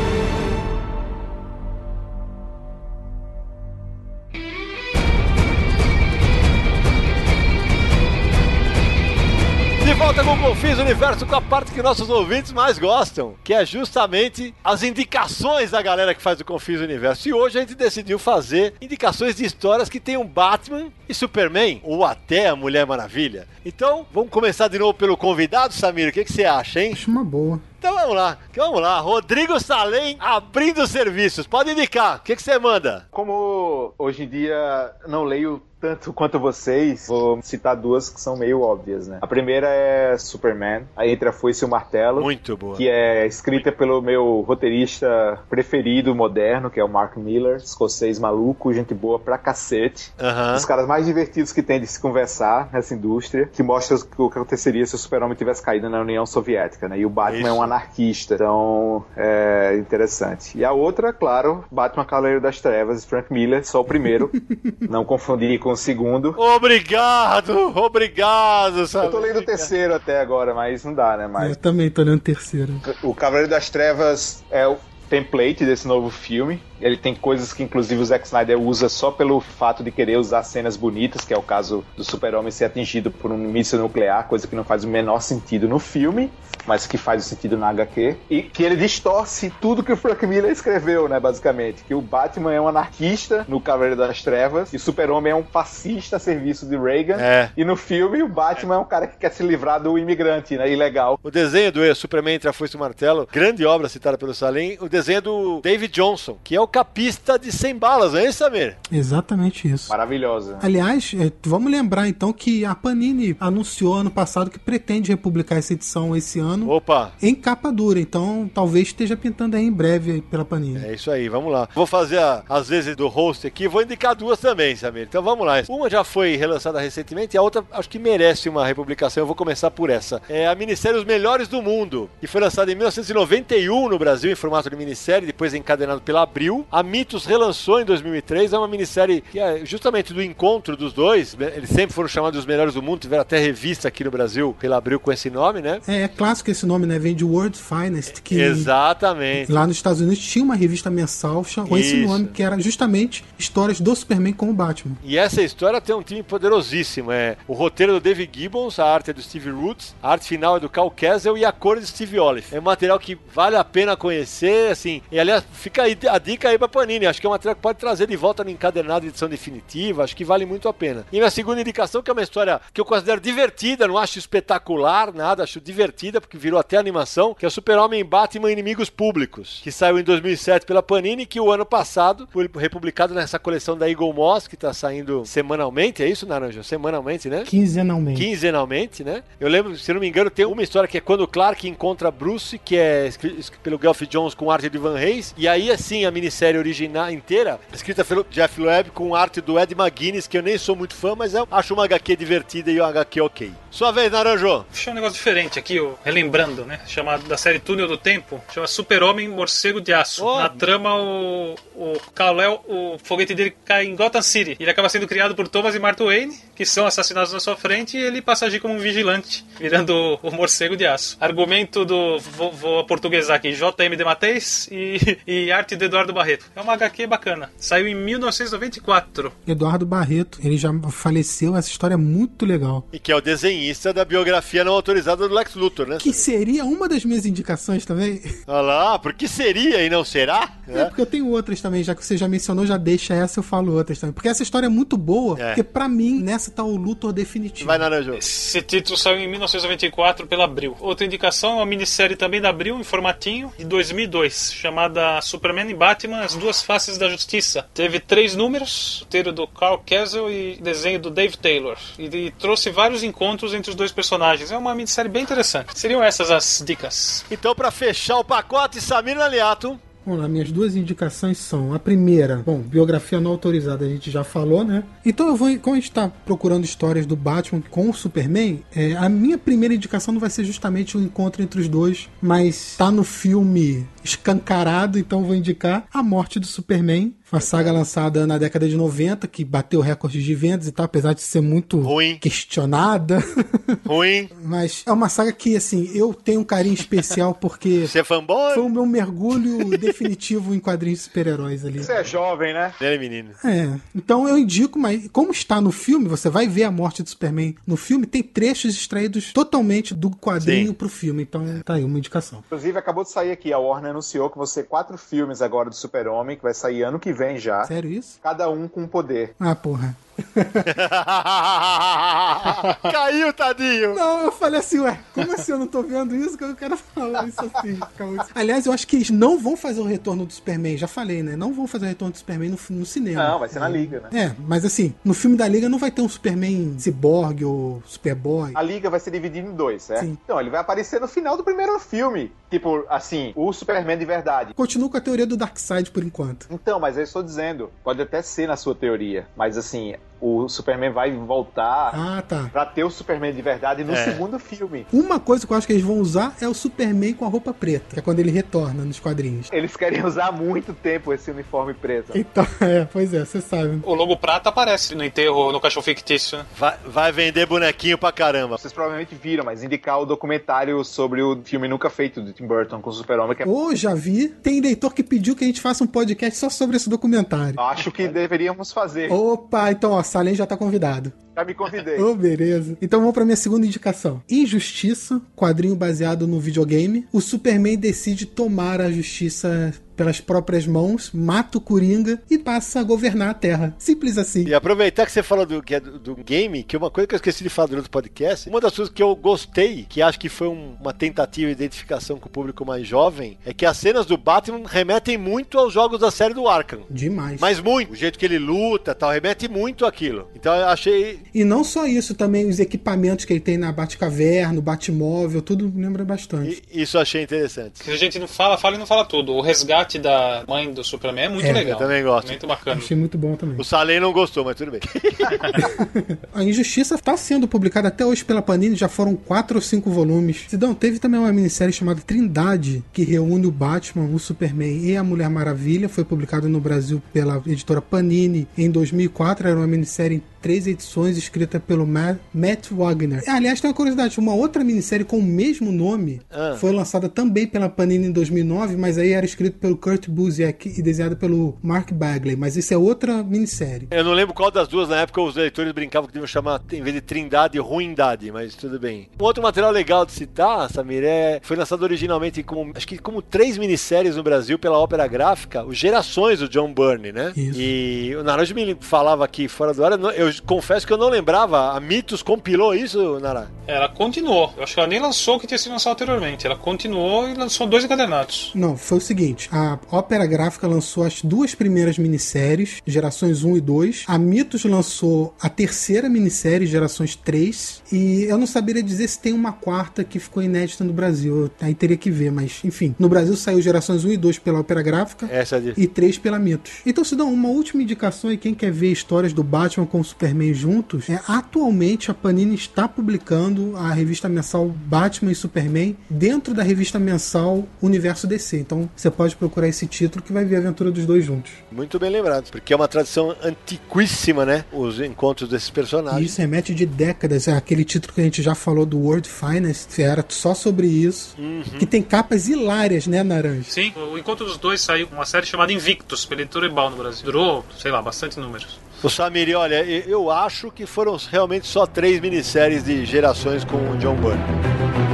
Volta com o Confins Universo com a parte que nossos ouvintes mais gostam, que é justamente as indicações da galera que faz o Confins Universo. E hoje a gente decidiu fazer indicações de histórias que tem um Batman e Superman, ou até a Mulher Maravilha. Então, vamos começar de novo pelo convidado, Samir. O que, que você acha, hein? Acho uma boa. Então vamos lá, vamos lá. Rodrigo Salem abrindo serviços. Pode indicar. O que, que você manda? Como hoje em dia não leio tanto quanto vocês, vou citar duas que são meio óbvias, né? A primeira é Superman, a Entre a Foice e o Martelo. Muito boa. Que é escrita pelo meu roteirista preferido moderno, que é o Mark Miller, escocês maluco, gente boa pra cacete. Aham. Os caras mais divertidos que tem de se conversar nessa indústria, que mostra o que aconteceria se o super-homem tivesse caído na União Soviética, né? E o Batman Isso. é um anarquista, então é interessante. E a outra, claro, Batman Cavaleiro das Trevas, Frank Miller, só o primeiro, não confundir com o segundo. Obrigado, obrigado, Salem. Eu tô lendo o terceiro até agora, mas não dá, né? Mas Eu também tô lendo terceiro. o Cavaleiro das Trevas é o template desse novo filme. Ele tem coisas que, inclusive, o Zack Snyder usa só pelo fato de querer usar cenas bonitas, que é o caso do Super-Homem ser atingido por um míssil nuclear, coisa que não faz o menor sentido no filme, mas que faz sentido na HQ. E que ele distorce tudo que o Frank Miller escreveu, né, basicamente. Que o Batman é um anarquista no Cavaleiro das Trevas, e o Super-Homem é um fascista a serviço de Reagan. É. E no filme, o Batman é um cara que quer se livrar do imigrante, né, ilegal. O desenho do Superman entre a Foice e o Martelo, grande obra citada pelo Salim, o desenho é do David Johnson, que é o capista de 100 balas, não é isso, Samir? Exatamente isso. Maravilhosa. Aliás, é, vamos lembrar então que a Panini anunciou ano passado que pretende republicar essa edição esse ano Opa, em capa dura, então talvez esteja pintando aí em breve pela Panini. é isso aí, vamos lá. Vou fazer a- às vezes do host aqui, vou indicar duas também, Samir. Então vamos lá. Uma já foi relançada recentemente e a outra acho que merece uma republicação. Eu vou começar por essa. É a minissérie Os Melhores do Mundo, que foi lançada em 1991 no Brasil em formato de minissérie, depois encadenado pela Abril. A Mitos relançou em 2003, é uma minissérie que é justamente do encontro dos dois. né? Eles sempre foram chamados os melhores do mundo, tiveram até revista aqui no Brasil pela Abril com esse nome, né? É, é clássico esse nome, né? Vem de World Finest, que Exatamente. lá nos Estados Unidos tinha uma revista mensal com esse Isso. nome, que era justamente histórias do Superman com o Batman. E essa história tem um time poderosíssimo. É o roteiro do David Gibbons, a arte é do Steve Roots, a arte final é do Cal Kessel e a cor é do Steve Olive. É um material que vale a pena conhecer, assim. E aliás, fica aí a dica aí pra Panini. Acho que é um material que pode trazer de volta no encadernado de edição definitiva. Acho que vale muito a pena. E minha segunda indicação, que é uma história que eu considero divertida, não acho espetacular, nada, acho divertida, porque virou até animação, que é o Super-Homem Batman Inimigos Públicos, que saiu em 2007 pela Panini, que o ano passado foi republicado nessa coleção da Eagle Moss, que tá saindo semanalmente, é isso, Naranja? Semanalmente, né? Quinzenalmente. Quinzenalmente, né? Eu lembro, se não me engano, tem uma história que é quando o Clark encontra Bruce, que é escrito escrito pelo Geoff Jones com arte de Van Reis, e aí, assim, a minissérie original inteira, escrita pelo Jeff Loeb com arte do Ed McGuinness, que eu nem sou muito fã, mas eu acho uma HQ divertida e uma HQ ok. Sua vez, Naranjo. Deixa um negócio diferente aqui, ó, relembrando, né? Chamado da série Túnel do Tempo, chama Super-Homem Morcego de Aço. Oh. Na trama, o, o Kal-El, o foguete dele cai em Gotham City. Ele acaba sendo criado por Thomas e Martha Wayne, que são assassinados na sua frente, e ele passa a agir como um vigilante, virando o, Morcego de Aço. Argumento do, vou, vou portuguesar aqui, J.M. de Mateis e, e arte do Eduardo Barreto. É uma HQ bacana. Saiu em 1994. Eduardo Barreto, ele já faleceu, essa história é muito legal. E que é o desenhista da biografia não autorizada do Lex Luthor, né? Que seria uma das minhas indicações também. Olha lá, porque seria e não será? É, né? porque eu tenho outras também, já que você já mencionou, já deixa essa, eu falo outras também. Porque essa história é muito boa, É. porque pra mim, nessa tá o Luthor definitivo. Vai, Naranjo. Esse título saiu em 1994 pela Abril. Outra indicação é uma minissérie também da Abril, em formatinho, de 2002, chamada Superman e Batman, As Duas Faces da Justiça. Teve três números, roteiro do Carl Kessel e desenho do Dave Taylor. E, e trouxe vários encontros entre os dois personagens. É uma minissérie bem interessante. Seriam essas as dicas. Então, pra fechar o pacote, Samir Aliato. Vamos lá, minhas duas indicações são: a primeira, bom, biografia não autorizada, a gente já falou, né? Então eu vou, como a gente tá procurando histórias do Batman com o Superman, é, a minha primeira indicação não vai ser justamente o encontro entre os dois, mas tá no filme escancarado, então vou indicar A Morte do Superman. Uma saga lançada na década de 90, que bateu recordes de vendas e tal, apesar de ser muito Ruim. questionada. Ruim. Mas é uma saga que, assim, eu tenho um carinho especial porque Você é fanboy? foi o meu mergulho definitivo em quadrinhos de super-heróis ali. Você é jovem, né? Né, menino? É, então eu indico, mas como está no filme, você vai ver a morte do Superman no filme, tem trechos extraídos totalmente do quadrinho Sim. pro filme, então tá aí uma indicação. Inclusive, acabou de sair aqui, a Warner anunciou que vão ser quatro filmes agora do Super-Homem, que vai sair ano que vem já. Sério isso? Cada um com um poder. Ah, porra. Caiu, tadinho! Não, eu falei assim, ué, como assim eu não tô vendo isso? Que eu quero falar isso assim. Aliás, eu acho que eles não vão fazer o retorno do Superman, já falei, né? Não vão fazer o retorno do Superman no, no cinema. Não, vai ser na Liga, né? É, mas assim, no filme da Liga não vai ter um Superman cyborg ou Superboy. A Liga vai ser dividida em dois, certo? Sim. Então, ele vai aparecer no final do primeiro filme. Tipo, assim, o Superman de verdade. Continuo com a teoria do Darkseid por enquanto. Então, mas eu estou dizendo, pode até ser na sua teoria, mas assim, o Superman vai voltar Ah, tá. pra ter o Superman de verdade no É. segundo filme. Uma coisa que eu acho que eles vão usar é o Superman com a roupa preta, que é quando ele retorna nos quadrinhos. Eles querem usar há muito tempo esse uniforme preto. Então, é, pois é, você sabe. O logo prata aparece no enterro, no cachorro fictício. né? Vai, vai vender bonequinho pra caramba. Vocês provavelmente viram, mas indicar o documentário sobre o filme nunca feito do Tim Burton com o Super-Homem, que é... Ou já vi, tem leitor que pediu que a gente faça um podcast só sobre esse documentário. acho que deveríamos fazer. Opa, então ó, Salem já tá convidado. Já me convidei. Ô, beleza. Então vamos pra minha segunda indicação. Injustiça, quadrinho baseado no videogame. O Superman decide tomar a justiça pelas próprias mãos, mata o Coringa e passa a governar a Terra. Simples assim. E aproveitar que você falou do, que é do, do game, que uma coisa que eu esqueci de falar durante o podcast, uma das coisas que eu gostei, que acho que foi um- uma tentativa de identificação com o público mais jovem, é que as cenas do Batman remetem muito aos jogos da série do Arkham. Demais. Mas muito. O jeito que ele luta tal, remete muito àquilo. Então eu achei. E não só isso, também os equipamentos que ele tem na Batcaverna, no Batmóvel, tudo lembra bastante. Isso eu achei interessante. Que a gente não fala, fala e não fala tudo. O resgate da mãe do Superman é muito É, legal. eu também gosto. Muito bacana. Achei muito bom também. O Salem não gostou, mas tudo bem. A Injustiça está sendo publicada até hoje pela Panini, já foram quatro ou cinco volumes. Sidão, teve também uma minissérie chamada Trindade, que reúne o Batman, o Superman e a Mulher Maravilha. Foi publicada no Brasil pela editora Panini em 2004. Era uma minissérie em três edições, escrita pelo Ma- Matt Wagner. Aliás, tem uma curiosidade: uma outra minissérie com o mesmo nome Ah. foi lançada também pela Panini em 2009, mas aí era escrito pelo Kurt Busiek e desenhada pelo Mark Bagley. Mas isso é outra minissérie. Eu não lembro qual das duas, na época os leitores brincavam que deviam chamar, em vez de Trindade, Ruindade, mas tudo bem. Um outro material legal de citar, Samir, é, foi lançado originalmente como, acho que como três minisséries no Brasil pela ópera gráfica, o Gerações do John Byrne, né? Isso. E o Naranjo me falava aqui fora do ar, eu eu confesso que eu não lembrava, a Mitos compilou isso, Nara? Ela continuou. Eu acho que ela nem lançou o que tinha sido lançado anteriormente. Ela continuou e lançou dois encadernados. Não, foi o seguinte: a Ópera Gráfica lançou as duas primeiras minisséries, gerações 1 e 2. A Mitos lançou a terceira minissérie, gerações 3. E eu não saberia dizer se tem uma quarta que ficou inédita no Brasil. Eu- Aí teria que ver, mas enfim. No Brasil saiu gerações 1 e 2 pela Ópera Gráfica. Essa é de... E 3 pela Mitos. Então, se dá uma última indicação aí, quem quer ver histórias do Batman com o Superman juntos, é atualmente a Panini está publicando a revista mensal Batman e Superman dentro da revista mensal Universo DC. Então, você pode procurar esse título que vai ver a aventura dos dois juntos. Muito bem lembrado, porque é uma tradição antiquíssima, né? Os encontros desses personagens. isso remete de décadas. É aquele título que a gente já falou do World Finest, que era só sobre isso. Que tem capas hilárias, né, Naranja? Sim, o encontro dos dois saiu com uma série chamada Invictus, pela editora Ebal no Brasil. Durou, sei lá, bastante números. O Samir, olha, eu acho que foram realmente só três minisséries de gerações com o John Byrne.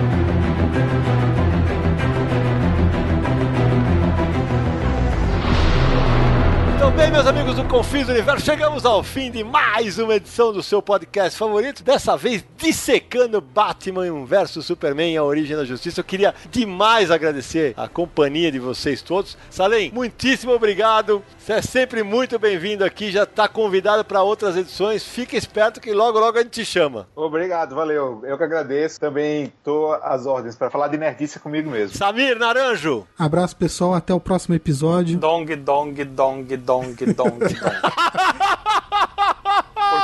Meus amigos do Confins do Universo, chegamos ao fim de mais uma edição do seu podcast favorito. Dessa vez, dissecando Batman vs Superman, a origem da justiça. Eu queria demais agradecer a companhia de vocês todos. Salem, muitíssimo obrigado. Você é sempre muito bem-vindo aqui, já está convidado para outras edições. Fica esperto que logo, logo a gente te chama. Obrigado, valeu. Eu que agradeço. Também tô às ordens para falar de nerdice comigo mesmo. Samir Naranjo. Abraço, pessoal. Até o próximo episódio. Dong, dong, dong, dong, dong, dong.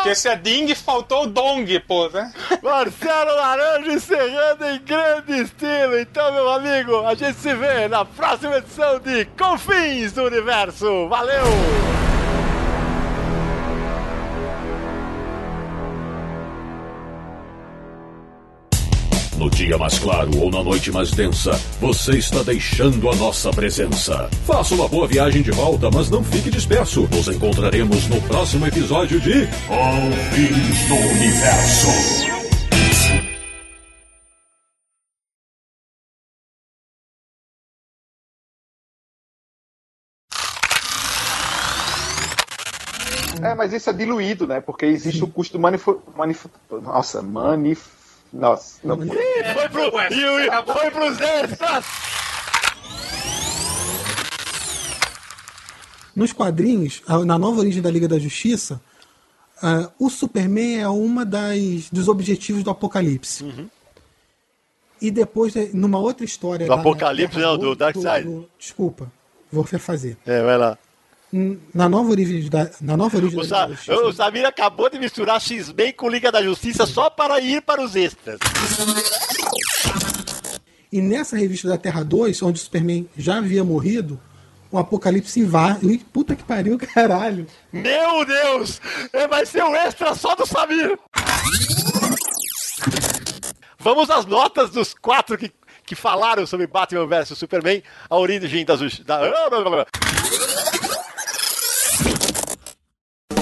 Porque se é ding, faltou o dong, pô, né? Marcelo Naranjo encerrando em grande estilo. Então, meu amigo, a gente se vê na próxima edição de Confins do Universo. Valeu! Dia mais claro ou na noite mais densa, você está deixando a nossa presença. Faça uma boa viagem de volta, mas não fique disperso. Nos encontraremos no próximo episódio de Confins do Universo. É, mas isso é diluído, né? Porque existe o custo manif... manif... Nossa, manif... Nossa, não. Ih, foi pro, e, e, foi pros extras! Nos quadrinhos, na nova origem da Liga da Justiça, ah, o Superman é uma das dos objetivos do Apocalipse. E depois, eh, numa outra história. Do Apocalipse, Terra não, do Darkseid. Desculpa, vou refazer. É, vai lá. Na nova origem da, na nova origem O, Sa o Samir acabou de misturar X-Men com Liga da Justiça só para ir para os extras. E nessa revista da Terra 2, onde o Superman já havia morrido, o Apocalipse invade. Puta que pariu, caralho. Meu Deus! É, Vai ser o extra só do Samir! Vamos às notas dos quatro que, que falaram sobre Batman vs Superman, a origem das... Da...